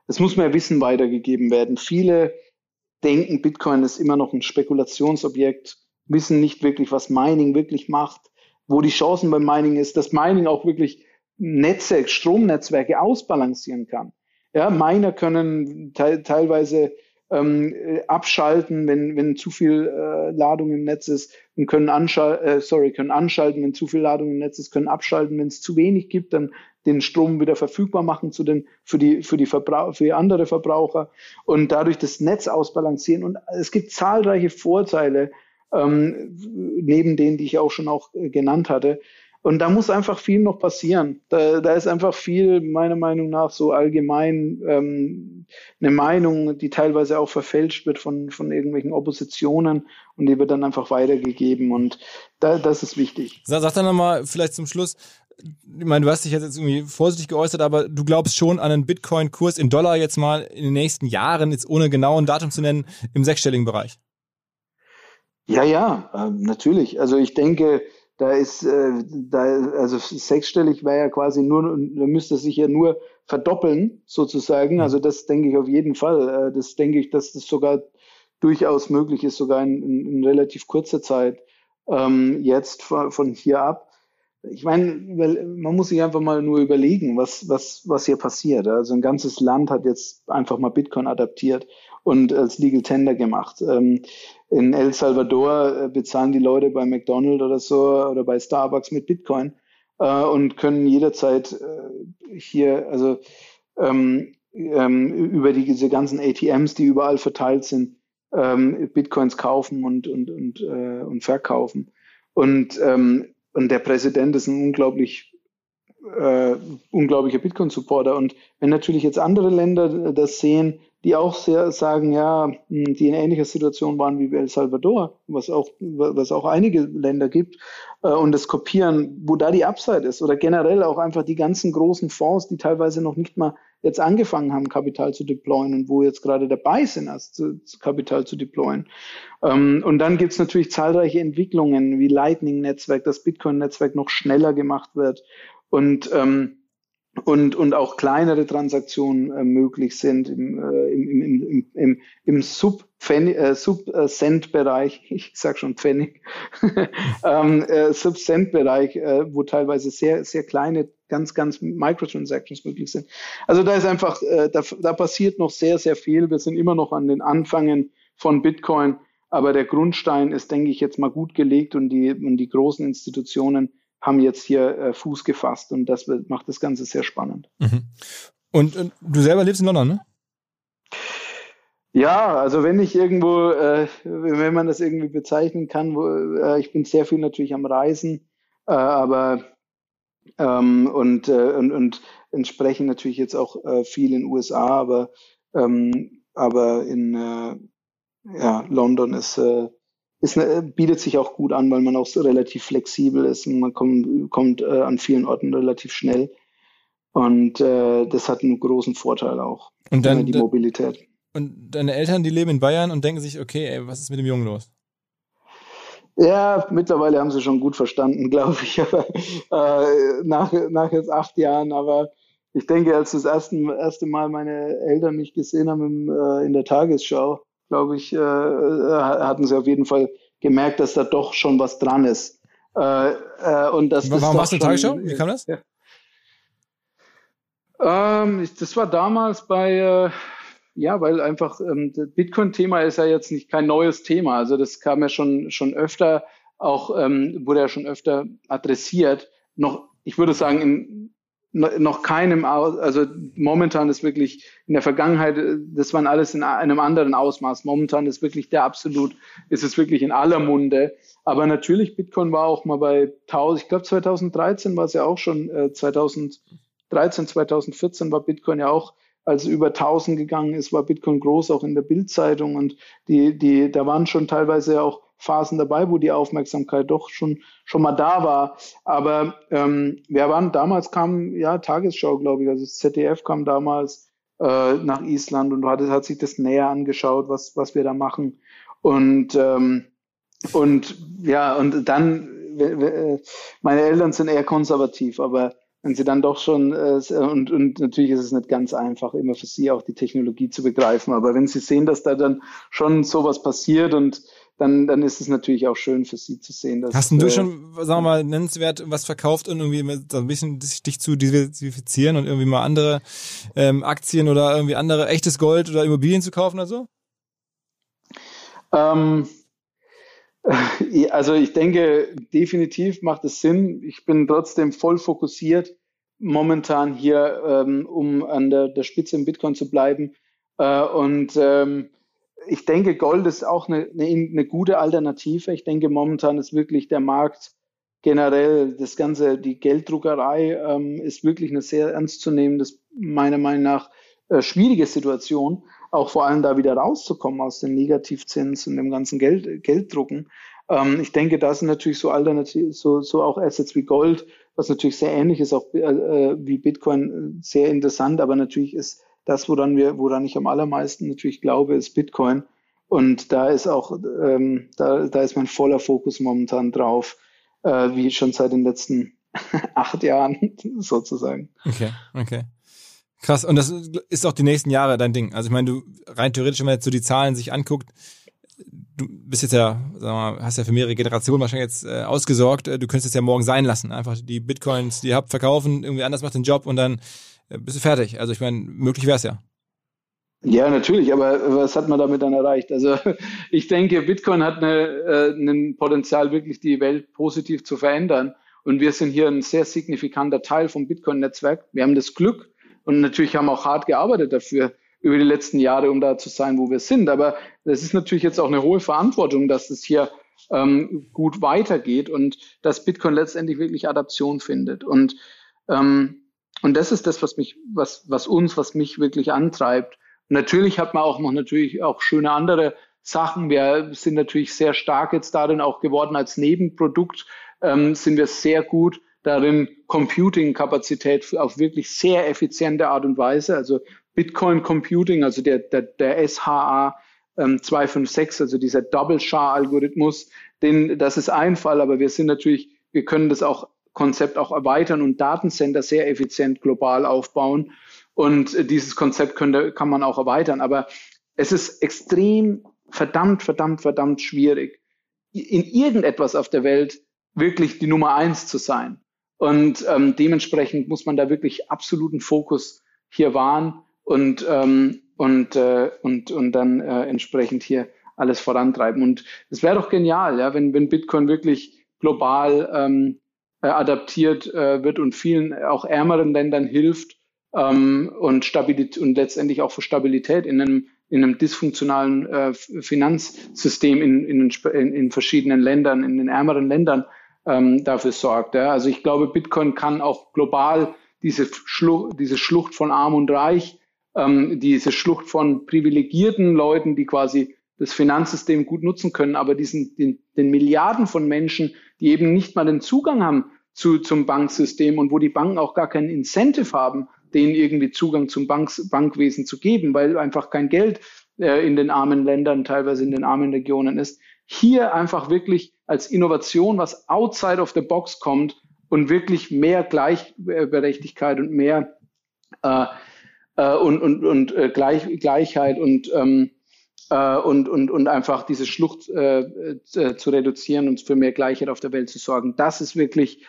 S2: es muss mehr Wissen weitergegeben werden. Viele denken, Bitcoin ist immer noch ein Spekulationsobjekt, wissen nicht wirklich, was Mining wirklich macht wo die Chancen beim Mining ist, dass Mining auch wirklich Netze, Stromnetzwerke ausbalancieren kann. Ja, Miner können te teilweise ähm, abschalten, wenn, wenn zu viel äh, Ladung im Netz ist und können anschalten, äh, sorry, können anschalten, wenn zu viel Ladung im Netz ist, können abschalten, wenn es zu wenig gibt, dann den Strom wieder verfügbar machen zu den, für die, für die Verbrauch, für andere Verbraucher und dadurch das Netz ausbalancieren. Und es gibt zahlreiche Vorteile, ähm, neben denen, die ich auch schon auch äh, genannt hatte. Und da muss einfach viel noch passieren. Da, da ist einfach viel, meiner Meinung nach, so allgemein ähm, eine Meinung, die teilweise auch verfälscht wird von, von irgendwelchen Oppositionen und die wird dann einfach weitergegeben. Und da, das ist wichtig.
S4: Sag, sag dann nochmal vielleicht zum Schluss, ich meine, du hast dich jetzt irgendwie vorsichtig geäußert, aber du glaubst schon an einen Bitcoin-Kurs in Dollar jetzt mal in den nächsten Jahren, jetzt ohne genau ein Datum zu nennen, im sechsstelligen Bereich?
S2: Ja, ja, äh, natürlich. Also ich denke, da ist, äh, da, also sechsstellig wäre ja quasi nur, da müsste sich ja nur verdoppeln, sozusagen. Also das denke ich auf jeden Fall. Äh, das denke ich, dass das sogar durchaus möglich ist, sogar in, in, in relativ kurzer Zeit ähm, jetzt von, von hier ab. Ich meine, man muss sich einfach mal nur überlegen, was, was, was hier passiert. Also ein ganzes Land hat jetzt einfach mal Bitcoin adaptiert und als Legal Tender gemacht. Ähm, in El Salvador äh, bezahlen die Leute bei McDonald's oder so oder bei Starbucks mit Bitcoin äh, und können jederzeit äh, hier, also ähm, ähm, über die, diese ganzen ATMs, die überall verteilt sind, Bitcoins kaufen und, und, und, und verkaufen. Und, ähm, und der Präsident ist ein unglaublich äh, unglaublicher Bitcoin-Supporter. Und wenn natürlich jetzt andere Länder das sehen, die auch sehr sagen, ja, hm, die in ähnlicher Situation waren wie El Salvador, was auch, was auch einige Länder gibt, äh, und das kopieren, wo da die Upside ist, oder generell auch einfach die ganzen großen Fonds, die teilweise noch nicht mal jetzt angefangen haben, Kapital zu deployen und wo jetzt gerade dabei sind, zu Kapital zu deployen. Ähm, und dann gibt's natürlich zahlreiche Entwicklungen wie Lightning-Netzwerk, das Bitcoin-Netzwerk noch schneller gemacht wird und ähm, und, und auch kleinere Transaktionen äh, möglich sind im, äh, im, im, im, im, im Sub-Cent-Bereich, äh, Sub ich sag schon Pfennig, ähm, äh, Sub-Cent-Bereich, äh, wo teilweise sehr, sehr kleine, ganz, ganz Microtransactions möglich sind. Also da ist einfach, äh, da, da passiert noch sehr, sehr viel. Wir sind immer noch an den Anfangen von Bitcoin, aber der Grundstein ist, denke ich, jetzt mal gut gelegt und die, und die großen Institutionen haben jetzt hier äh, Fuß gefasst und das macht das Ganze sehr spannend.
S4: Mhm. Und, und, du selber lebst in London, ne?
S2: Ja, also wenn ich irgendwo, äh, wenn man das irgendwie bezeichnen kann, wo, äh, ich bin sehr viel natürlich am Reisen, äh, aber ähm, und, äh, und, und entsprechend natürlich jetzt auch äh, viel in den USA, aber, ähm, aber in ja, London ist ist, bietet sich auch gut an, weil man auch so relativ flexibel ist und man kommt, kommt äh, an vielen Orten relativ schnell. Und äh, das hat einen großen Vorteil auch.
S4: Und dann
S2: die Mobilität.
S4: Und deine Eltern, die leben in Bayern und denken sich, okay, ey, was ist mit dem Jungen los?
S2: Ja, mittlerweile haben sie schon gut verstanden, glaube ich, aber, äh, nach, nach jetzt acht Jahren. Aber ich denke, als das erste, erste Mal meine Eltern mich gesehen haben im, äh, in der Tagesschau, glaube ich, äh, äh hatten sie auf jeden Fall gemerkt, dass da doch schon was dran ist. Äh, äh, und das,
S4: Warum warst du Tagesschau? Wie kam das? Ja.
S2: Ähm, das war damals bei, äh, ja, weil einfach ähm, das Bitcoin-Thema ist ja jetzt nicht kein neues Thema. Also das kam ja schon schon öfter, auch ähm, wurde ja schon öfter adressiert. Noch, ich würde sagen, in noch keinem, also momentan ist wirklich in der Vergangenheit, das waren alles in einem anderen Ausmaß. Momentan ist wirklich der absolut, ist es wirklich in aller Munde. Aber natürlich, Bitcoin war auch mal bei 1000, ich glaube 2013 war es ja auch schon, äh, 2013, 2014 war Bitcoin ja auch, als über 1000 gegangen ist, war Bitcoin groß, auch in der Bildzeitung und die, die, da waren schon teilweise auch Phasen dabei, wo die Aufmerksamkeit doch schon, schon mal da war. Aber ähm, wir waren damals kam ja Tagesschau, glaube ich, also das ZDF kam damals äh, nach Island und hat, hat sich das näher angeschaut, was, was wir da machen. Und, ähm, und ja, und dann, meine Eltern sind eher konservativ, aber wenn sie dann doch schon, äh, und, und natürlich ist es nicht ganz einfach, immer für sie auch die Technologie zu begreifen, aber wenn sie sehen, dass da dann schon sowas passiert und dann, dann ist es natürlich auch schön für sie zu sehen. Dass,
S4: Hast du äh, schon, sagen wir mal, nennenswert was verkauft und irgendwie so ein bisschen dich zu diversifizieren und irgendwie mal andere ähm, Aktien oder irgendwie andere echtes Gold oder Immobilien zu kaufen oder so?
S2: Ähm, also ich denke, definitiv macht es Sinn. Ich bin trotzdem voll fokussiert momentan hier, ähm, um an der, der Spitze im Bitcoin zu bleiben. Äh, und ähm, ich denke, Gold ist auch eine, eine, eine, gute Alternative. Ich denke, momentan ist wirklich der Markt generell, das Ganze, die Gelddruckerei ähm, ist wirklich eine sehr ernstzunehmende, meiner Meinung nach, äh, schwierige Situation. Auch vor allem da wieder rauszukommen aus dem Negativzins und dem ganzen Geld, Gelddrucken. Ähm, ich denke, da sind natürlich so Alternative, so, so auch Assets wie Gold, was natürlich sehr ähnlich ist, auch äh, äh wie Bitcoin, äh, sehr interessant, aber natürlich ist das, woran wir, woran ich am allermeisten natürlich glaube, ist Bitcoin. Und da ist auch, ähm, da, da ist mein voller Fokus momentan drauf, äh, wie schon seit den letzten acht Jahren sozusagen.
S4: Okay, okay. Krass. Und das ist auch die nächsten Jahre dein Ding. Also ich meine, du rein theoretisch, wenn man jetzt so die Zahlen sich anguckt, du bist jetzt ja, wir mal, hast ja für mehrere Generationen wahrscheinlich jetzt äh, ausgesorgt. Du könntest es ja morgen sein lassen. Einfach die Bitcoins, die ihr habt, verkaufen, irgendwie anders macht den Job und dann bist du fertig. Also ich meine, möglich wäre es ja.
S2: Ja, natürlich, aber was hat man damit dann erreicht? Also ich denke, Bitcoin hat eine, äh, ein Potenzial, wirklich die Welt positiv zu verändern. Und wir sind hier ein sehr signifikanter Teil vom Bitcoin-Netzwerk. Wir haben das Glück und natürlich haben auch hart gearbeitet dafür über die letzten Jahre, um da zu sein, wo wir sind. Aber das ist natürlich jetzt auch eine hohe Verantwortung, dass es hier ähm, gut weitergeht und dass Bitcoin letztendlich wirklich Adaption findet. Und ähm, und das ist das, was mich, was, was uns, was mich wirklich antreibt. Natürlich hat man auch noch natürlich auch schöne andere Sachen. Wir sind natürlich sehr stark jetzt darin auch geworden als Nebenprodukt, ähm, sind wir sehr gut darin, Computing-Kapazität auf wirklich sehr effiziente Art und Weise, also Bitcoin Computing, also der, der, der SHA ähm, 256, also dieser Double-SHA-Algorithmus, den, das ist ein Fall, aber wir sind natürlich, wir können das auch Konzept auch erweitern und Datencenter sehr effizient global aufbauen. Und dieses Konzept könnte, kann man auch erweitern. Aber es ist extrem verdammt, verdammt, verdammt schwierig, in irgendetwas auf der Welt wirklich die Nummer eins zu sein. Und ähm, dementsprechend muss man da wirklich absoluten Fokus hier wahren und, ähm, und, äh, und, und dann äh, entsprechend hier alles vorantreiben. Und es wäre doch genial, ja, wenn, wenn Bitcoin wirklich global ähm, äh, adaptiert äh, wird und vielen auch ärmeren Ländern hilft ähm, und, Stabilität, und letztendlich auch für Stabilität in einem, in einem dysfunktionalen äh, Finanzsystem in, in, in, in verschiedenen Ländern, in den ärmeren Ländern ähm, dafür sorgt. Ja. Also ich glaube, Bitcoin kann auch global diese, Schlucht, diese Schlucht von Arm und Reich, ähm, diese Schlucht von privilegierten Leuten, die quasi das Finanzsystem gut nutzen können, aber diesen, den, den Milliarden von Menschen, die eben nicht mal den Zugang haben zu, zum Banksystem und wo die Banken auch gar keinen Incentive haben, denen irgendwie Zugang zum Banks, Bankwesen zu geben, weil einfach kein Geld äh, in den armen Ländern, teilweise in den armen Regionen ist. Hier einfach wirklich als Innovation, was outside of the box kommt und wirklich mehr Gleichberechtigkeit und mehr äh, äh, und, und, und äh, Gleich, Gleichheit und, ähm, äh, und, und, und einfach diese Schlucht äh, äh, zu reduzieren und für mehr Gleichheit auf der Welt zu sorgen. Das ist wirklich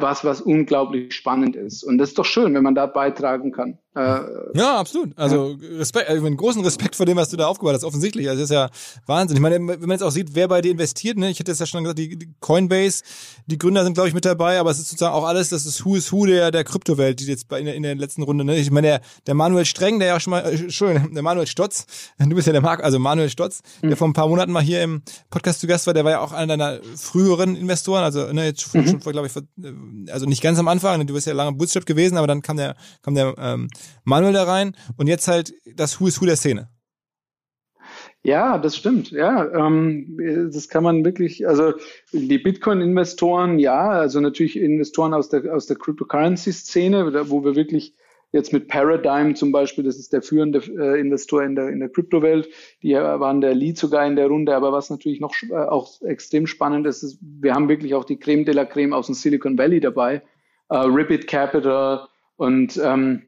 S2: was, was unglaublich spannend ist. Und das ist doch schön, wenn man da beitragen kann.
S4: Äh, ja, absolut. Also Respekt, also einen großen Respekt vor dem, was du da aufgebaut hast, offensichtlich. Also das ist ja Wahnsinn. Ich meine, wenn man jetzt auch sieht, wer bei dir investiert, ne? ich hätte es ja schon gesagt, die, die Coinbase, die Gründer sind, glaube ich, mit dabei, aber es ist sozusagen auch alles, das ist Who is Who der, der Kryptowelt, die jetzt bei, in, der, in der letzten Runde, ne? Ich meine, der, der Manuel Streng, der ja schon mal, äh, schön, der Manuel Stotz, du bist ja der Marc, also Manuel Stotz, mhm. der vor ein paar Monaten mal hier im Podcast zu Gast war, der war ja auch einer deiner früheren Investoren, also ne, jetzt mhm. schon vor, glaube ich, vor, äh, also nicht ganz am Anfang, ne? du bist ja lange Bootstrap gewesen, aber dann kam der, kam der ähm, Manuel da rein und jetzt halt das Who is Who der Szene.
S2: Ja, das stimmt. Ja, ähm, das kann man wirklich, also die Bitcoin-Investoren, ja, also natürlich Investoren aus der, aus der Cryptocurrency-Szene, wo wir wirklich jetzt mit Paradigm zum Beispiel, das ist der führende äh, Investor in der, in der Kryptowelt, die waren der Lead sogar in der Runde, aber was natürlich noch äh, auch extrem spannend ist, ist, wir haben wirklich auch die Creme de la Creme aus dem Silicon Valley dabei, äh, Ribbit Capital und ähm,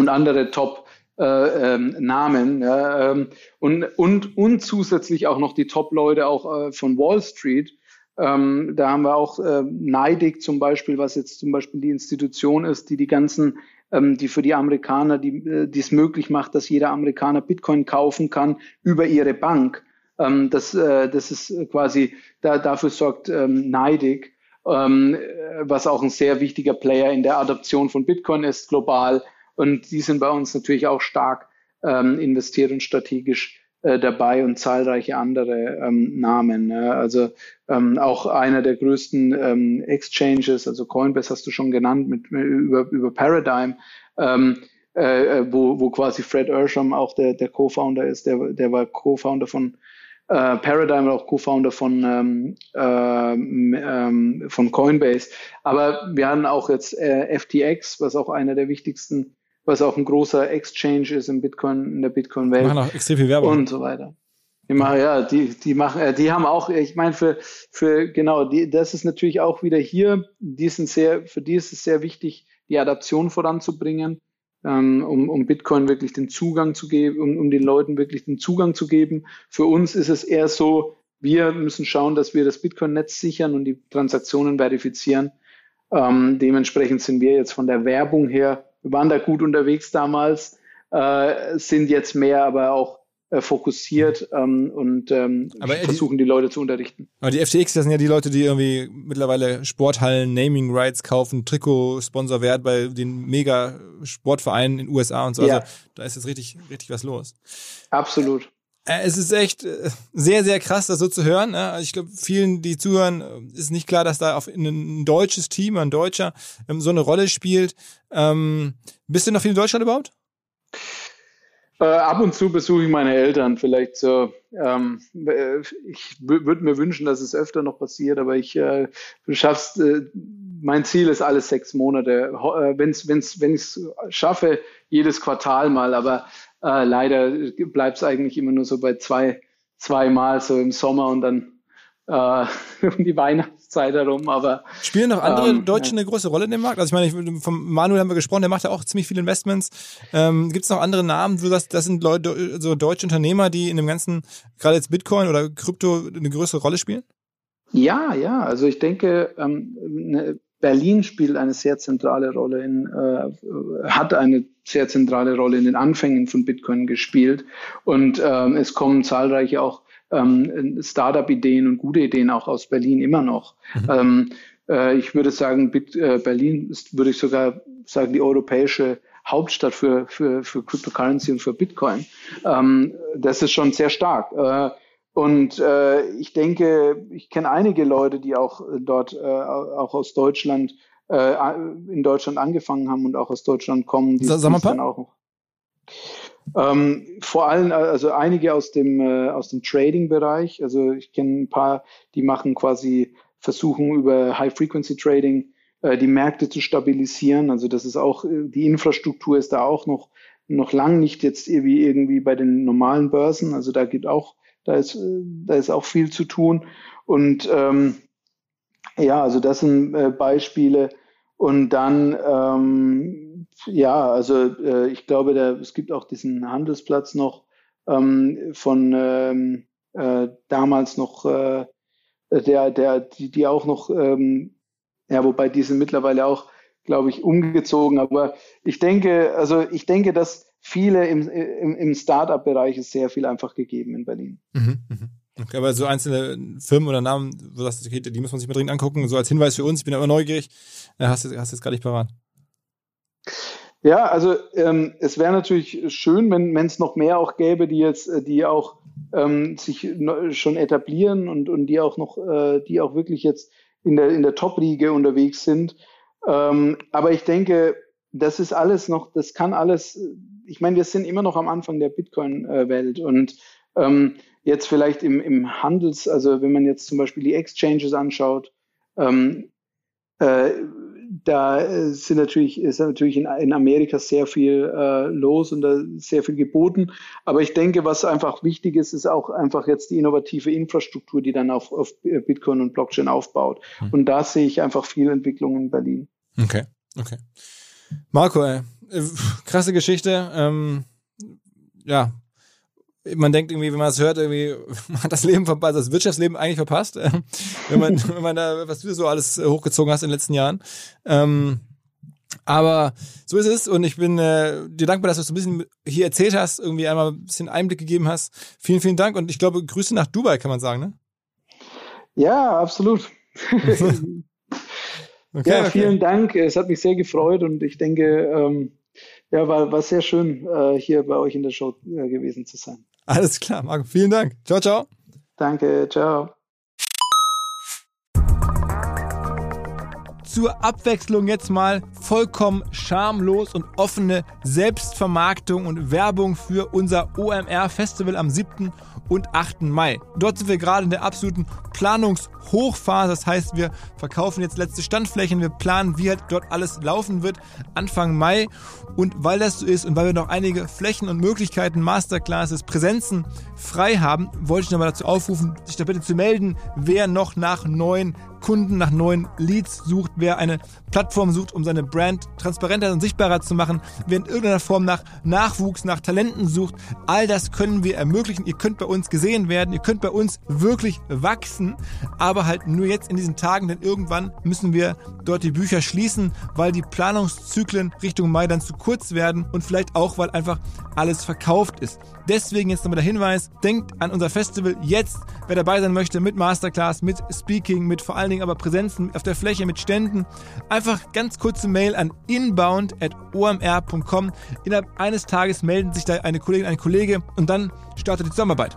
S2: und andere Top äh, ähm, Namen ähm, und, und, und zusätzlich auch noch die Top-Leute auch äh, von Wall Street. Ähm, da haben wir auch äh, Neidig zum Beispiel, was jetzt zum Beispiel die Institution ist, die die ganzen, ähm, die für die Amerikaner, die äh, es möglich macht, dass jeder Amerikaner Bitcoin kaufen kann über ihre Bank. Ähm, das, äh, das ist quasi, da, dafür sorgt ähm, Neidig, ähm, was auch ein sehr wichtiger Player in der Adoption von Bitcoin ist global. Und die sind bei uns natürlich auch stark ähm, investiert und strategisch äh, dabei und zahlreiche andere ähm, Namen. Ja. Also ähm, auch einer der größten ähm, Exchanges, also Coinbase hast du schon genannt, mit, mit über, über Paradigm, ähm, äh, äh, wo, wo quasi Fred Ersham auch der, der Co-Founder ist, der, der war Co-Founder von äh, Paradigm auch Co-Founder von, ähm, ähm, ähm, von Coinbase. Aber wir haben auch jetzt äh, FTX, was auch einer der wichtigsten was auch ein großer Exchange ist im Bitcoin, in der Bitcoin-Welt.
S4: Machen auch extrem viel Werbung.
S2: Und so weiter. Immer, ja, die, die machen, äh, die haben auch, ich meine, für, für, genau, die, das ist natürlich auch wieder hier, die sind sehr, für die ist es sehr wichtig, die Adaption voranzubringen, ähm, um, um Bitcoin wirklich den Zugang zu geben, um, um den Leuten wirklich den Zugang zu geben. Für uns ist es eher so, wir müssen schauen, dass wir das Bitcoin-Netz sichern und die Transaktionen verifizieren. Ähm, dementsprechend sind wir jetzt von der Werbung her wir waren da gut unterwegs damals, äh, sind jetzt mehr aber auch äh, fokussiert ähm, und ähm, aber versuchen die, die, Leute zu unterrichten.
S4: Aber die FTX, das sind ja die Leute, die irgendwie mittlerweile Sporthallen, Naming Rights kaufen, Trikot-Sponsor wert bei den mega Sportvereinen in den USA und so. Ja. Also da ist jetzt richtig, richtig was los.
S2: Absolut.
S4: Äh, es ist echt äh, sehr, sehr krass, das so zu hören. Ne? Also ich glaube, vielen, die zuhören, äh, ist nicht klar, dass da auf ein deutsches Team, ein Deutscher, ähm, so eine Rolle spielt. Ähm, bist du noch viel in Deutschland überhaupt?
S2: Ab und zu besuche ich meine Eltern, vielleicht so. Ähm, ich würde mir wünschen, dass es öfter noch passiert, aber ich schaff's. Mein Ziel ist alles sechs Monate. Wenn's, wenn's, wenn ich es schaffe, jedes Quartal mal, aber äh, leider bleibt es eigentlich immer nur so bei zwei, zweimal so im Sommer und dann äh, um die Weihnachtszeit herum. Aber
S4: spielen noch andere ähm, Deutsche eine große Rolle in dem Markt? Also ich meine, vom Manuel haben wir gesprochen, der macht ja auch ziemlich viele Investments. Ähm, Gibt es noch andere Namen? Du sagst, das sind Leute, so deutsche Unternehmer, die in dem ganzen, gerade jetzt Bitcoin oder Krypto, eine größere Rolle spielen?
S2: Ja, ja. Also ich denke, ähm, ne, Berlin spielt eine sehr zentrale Rolle in, äh, hat eine sehr zentrale Rolle in den Anfängen von Bitcoin gespielt. Und ähm, es kommen zahlreiche auch ähm, Startup-Ideen und gute Ideen auch aus Berlin immer noch. Mhm. Ähm, äh, ich würde sagen, Bit, äh, Berlin ist, würde ich sogar sagen, die europäische Hauptstadt für, für, für Cryptocurrency und für Bitcoin. Ähm, das ist schon sehr stark. Äh, und äh, ich denke, ich kenne einige Leute, die auch äh, dort, äh, auch aus Deutschland, äh, in Deutschland angefangen haben und auch aus Deutschland kommen. Die,
S4: Sag mal dann
S2: auch. Ähm, vor allem, also einige aus dem, äh, aus dem Trading-Bereich. Also ich kenne ein paar, die machen quasi, versuchen über High-Frequency-Trading äh, die Märkte zu stabilisieren. Also das ist auch, äh, die Infrastruktur ist da auch noch, noch lang nicht jetzt irgendwie, irgendwie bei den normalen Börsen. Also da gibt auch da ist, da ist auch viel zu tun. Und ähm, ja, also das sind äh, Beispiele. Und dann, ähm, ja, also äh, ich glaube, da, es gibt auch diesen Handelsplatz noch ähm, von ähm, äh, damals noch, äh, der, der, die, die auch noch, ähm, ja, wobei die sind mittlerweile auch, glaube ich, umgezogen. Aber ich denke, also ich denke, dass viele im, im, im Startup-Bereich ist sehr viel einfach gegeben in Berlin. Mhm,
S4: mh. Okay, aber so einzelne Firmen oder Namen, wo du sagst, okay, die muss man sich mal dringend angucken, so als Hinweis für uns, ich bin ja immer neugierig, äh, hast du hast jetzt gar nicht parat.
S2: Ja, also ähm, es wäre natürlich schön, wenn es noch mehr auch gäbe, die jetzt, äh, die auch ähm, sich schon etablieren und, und die auch noch, äh, die auch wirklich jetzt in der, in der Top-Riege unterwegs sind. Ähm, aber ich denke, das ist alles noch, das kann alles, ich meine, wir sind immer noch am Anfang der Bitcoin-Welt und ähm, jetzt vielleicht im, im Handels, also wenn man jetzt zum Beispiel die Exchanges anschaut, ähm, äh, da sind natürlich, ist natürlich in, in Amerika sehr viel äh, los und da sehr viel geboten. Aber ich denke, was einfach wichtig ist, ist auch einfach jetzt die innovative Infrastruktur, die dann auf, auf Bitcoin und Blockchain aufbaut. Hm. Und da sehe ich einfach viel Entwicklung in Berlin.
S4: Okay, okay. Marco, ey, äh, krasse Geschichte. Ähm, ja, man denkt irgendwie, wenn man das hört, irgendwie, man hat das Leben verpasst, das Wirtschaftsleben eigentlich verpasst, äh, wenn man, wenn man da, was du so alles äh, hochgezogen hast in den letzten Jahren. Ähm, aber so ist es und ich bin äh, dir dankbar, dass du es so ein bisschen hier erzählt hast, irgendwie einmal ein bisschen Einblick gegeben hast. Vielen, vielen Dank und ich glaube, Grüße nach Dubai, kann man sagen, ne?
S2: Ja, absolut. okay, ja, vielen okay. Dank. Es hat mich sehr gefreut und ich denke, ähm, ja, war, war sehr schön, äh, hier bei euch in der Show äh, gewesen zu sein.
S4: Alles klar, Marco. Vielen Dank. Ciao, ciao.
S2: Danke, ciao.
S4: Zur Abwechslung jetzt mal vollkommen schamlos und offene Selbstvermarktung und Werbung für unser OMR Festival am 7 und 8. Mai. Dort sind wir gerade in der absoluten Planungshochphase. Das heißt, wir verkaufen jetzt letzte Standflächen, wir planen, wie halt dort alles laufen wird Anfang Mai. Und weil das so ist und weil wir noch einige Flächen und Möglichkeiten, Masterclasses, Präsenzen frei haben, wollte ich nochmal dazu aufrufen, sich da bitte zu melden, wer noch nach neuen Kunden, nach neuen Leads sucht, wer eine Plattform sucht, um seine Brand transparenter und sichtbarer zu machen, wer in irgendeiner Form nach Nachwuchs, nach Talenten sucht. All das können wir ermöglichen. Ihr könnt bei uns gesehen werden, ihr könnt bei uns wirklich wachsen, aber halt nur jetzt in diesen Tagen, denn irgendwann müssen wir dort die Bücher schließen, weil die Planungszyklen Richtung Mai dann zu kurz werden und vielleicht auch, weil einfach alles verkauft ist. Deswegen jetzt nochmal der Hinweis, denkt an unser Festival jetzt, wer dabei sein möchte mit Masterclass, mit Speaking, mit vor allen Dingen aber Präsenzen auf der Fläche, mit Ständen. Einfach ganz kurze Mail an inbound.omr.com. Innerhalb eines Tages melden sich da eine Kollegin, ein Kollege und dann startet die Zusammenarbeit.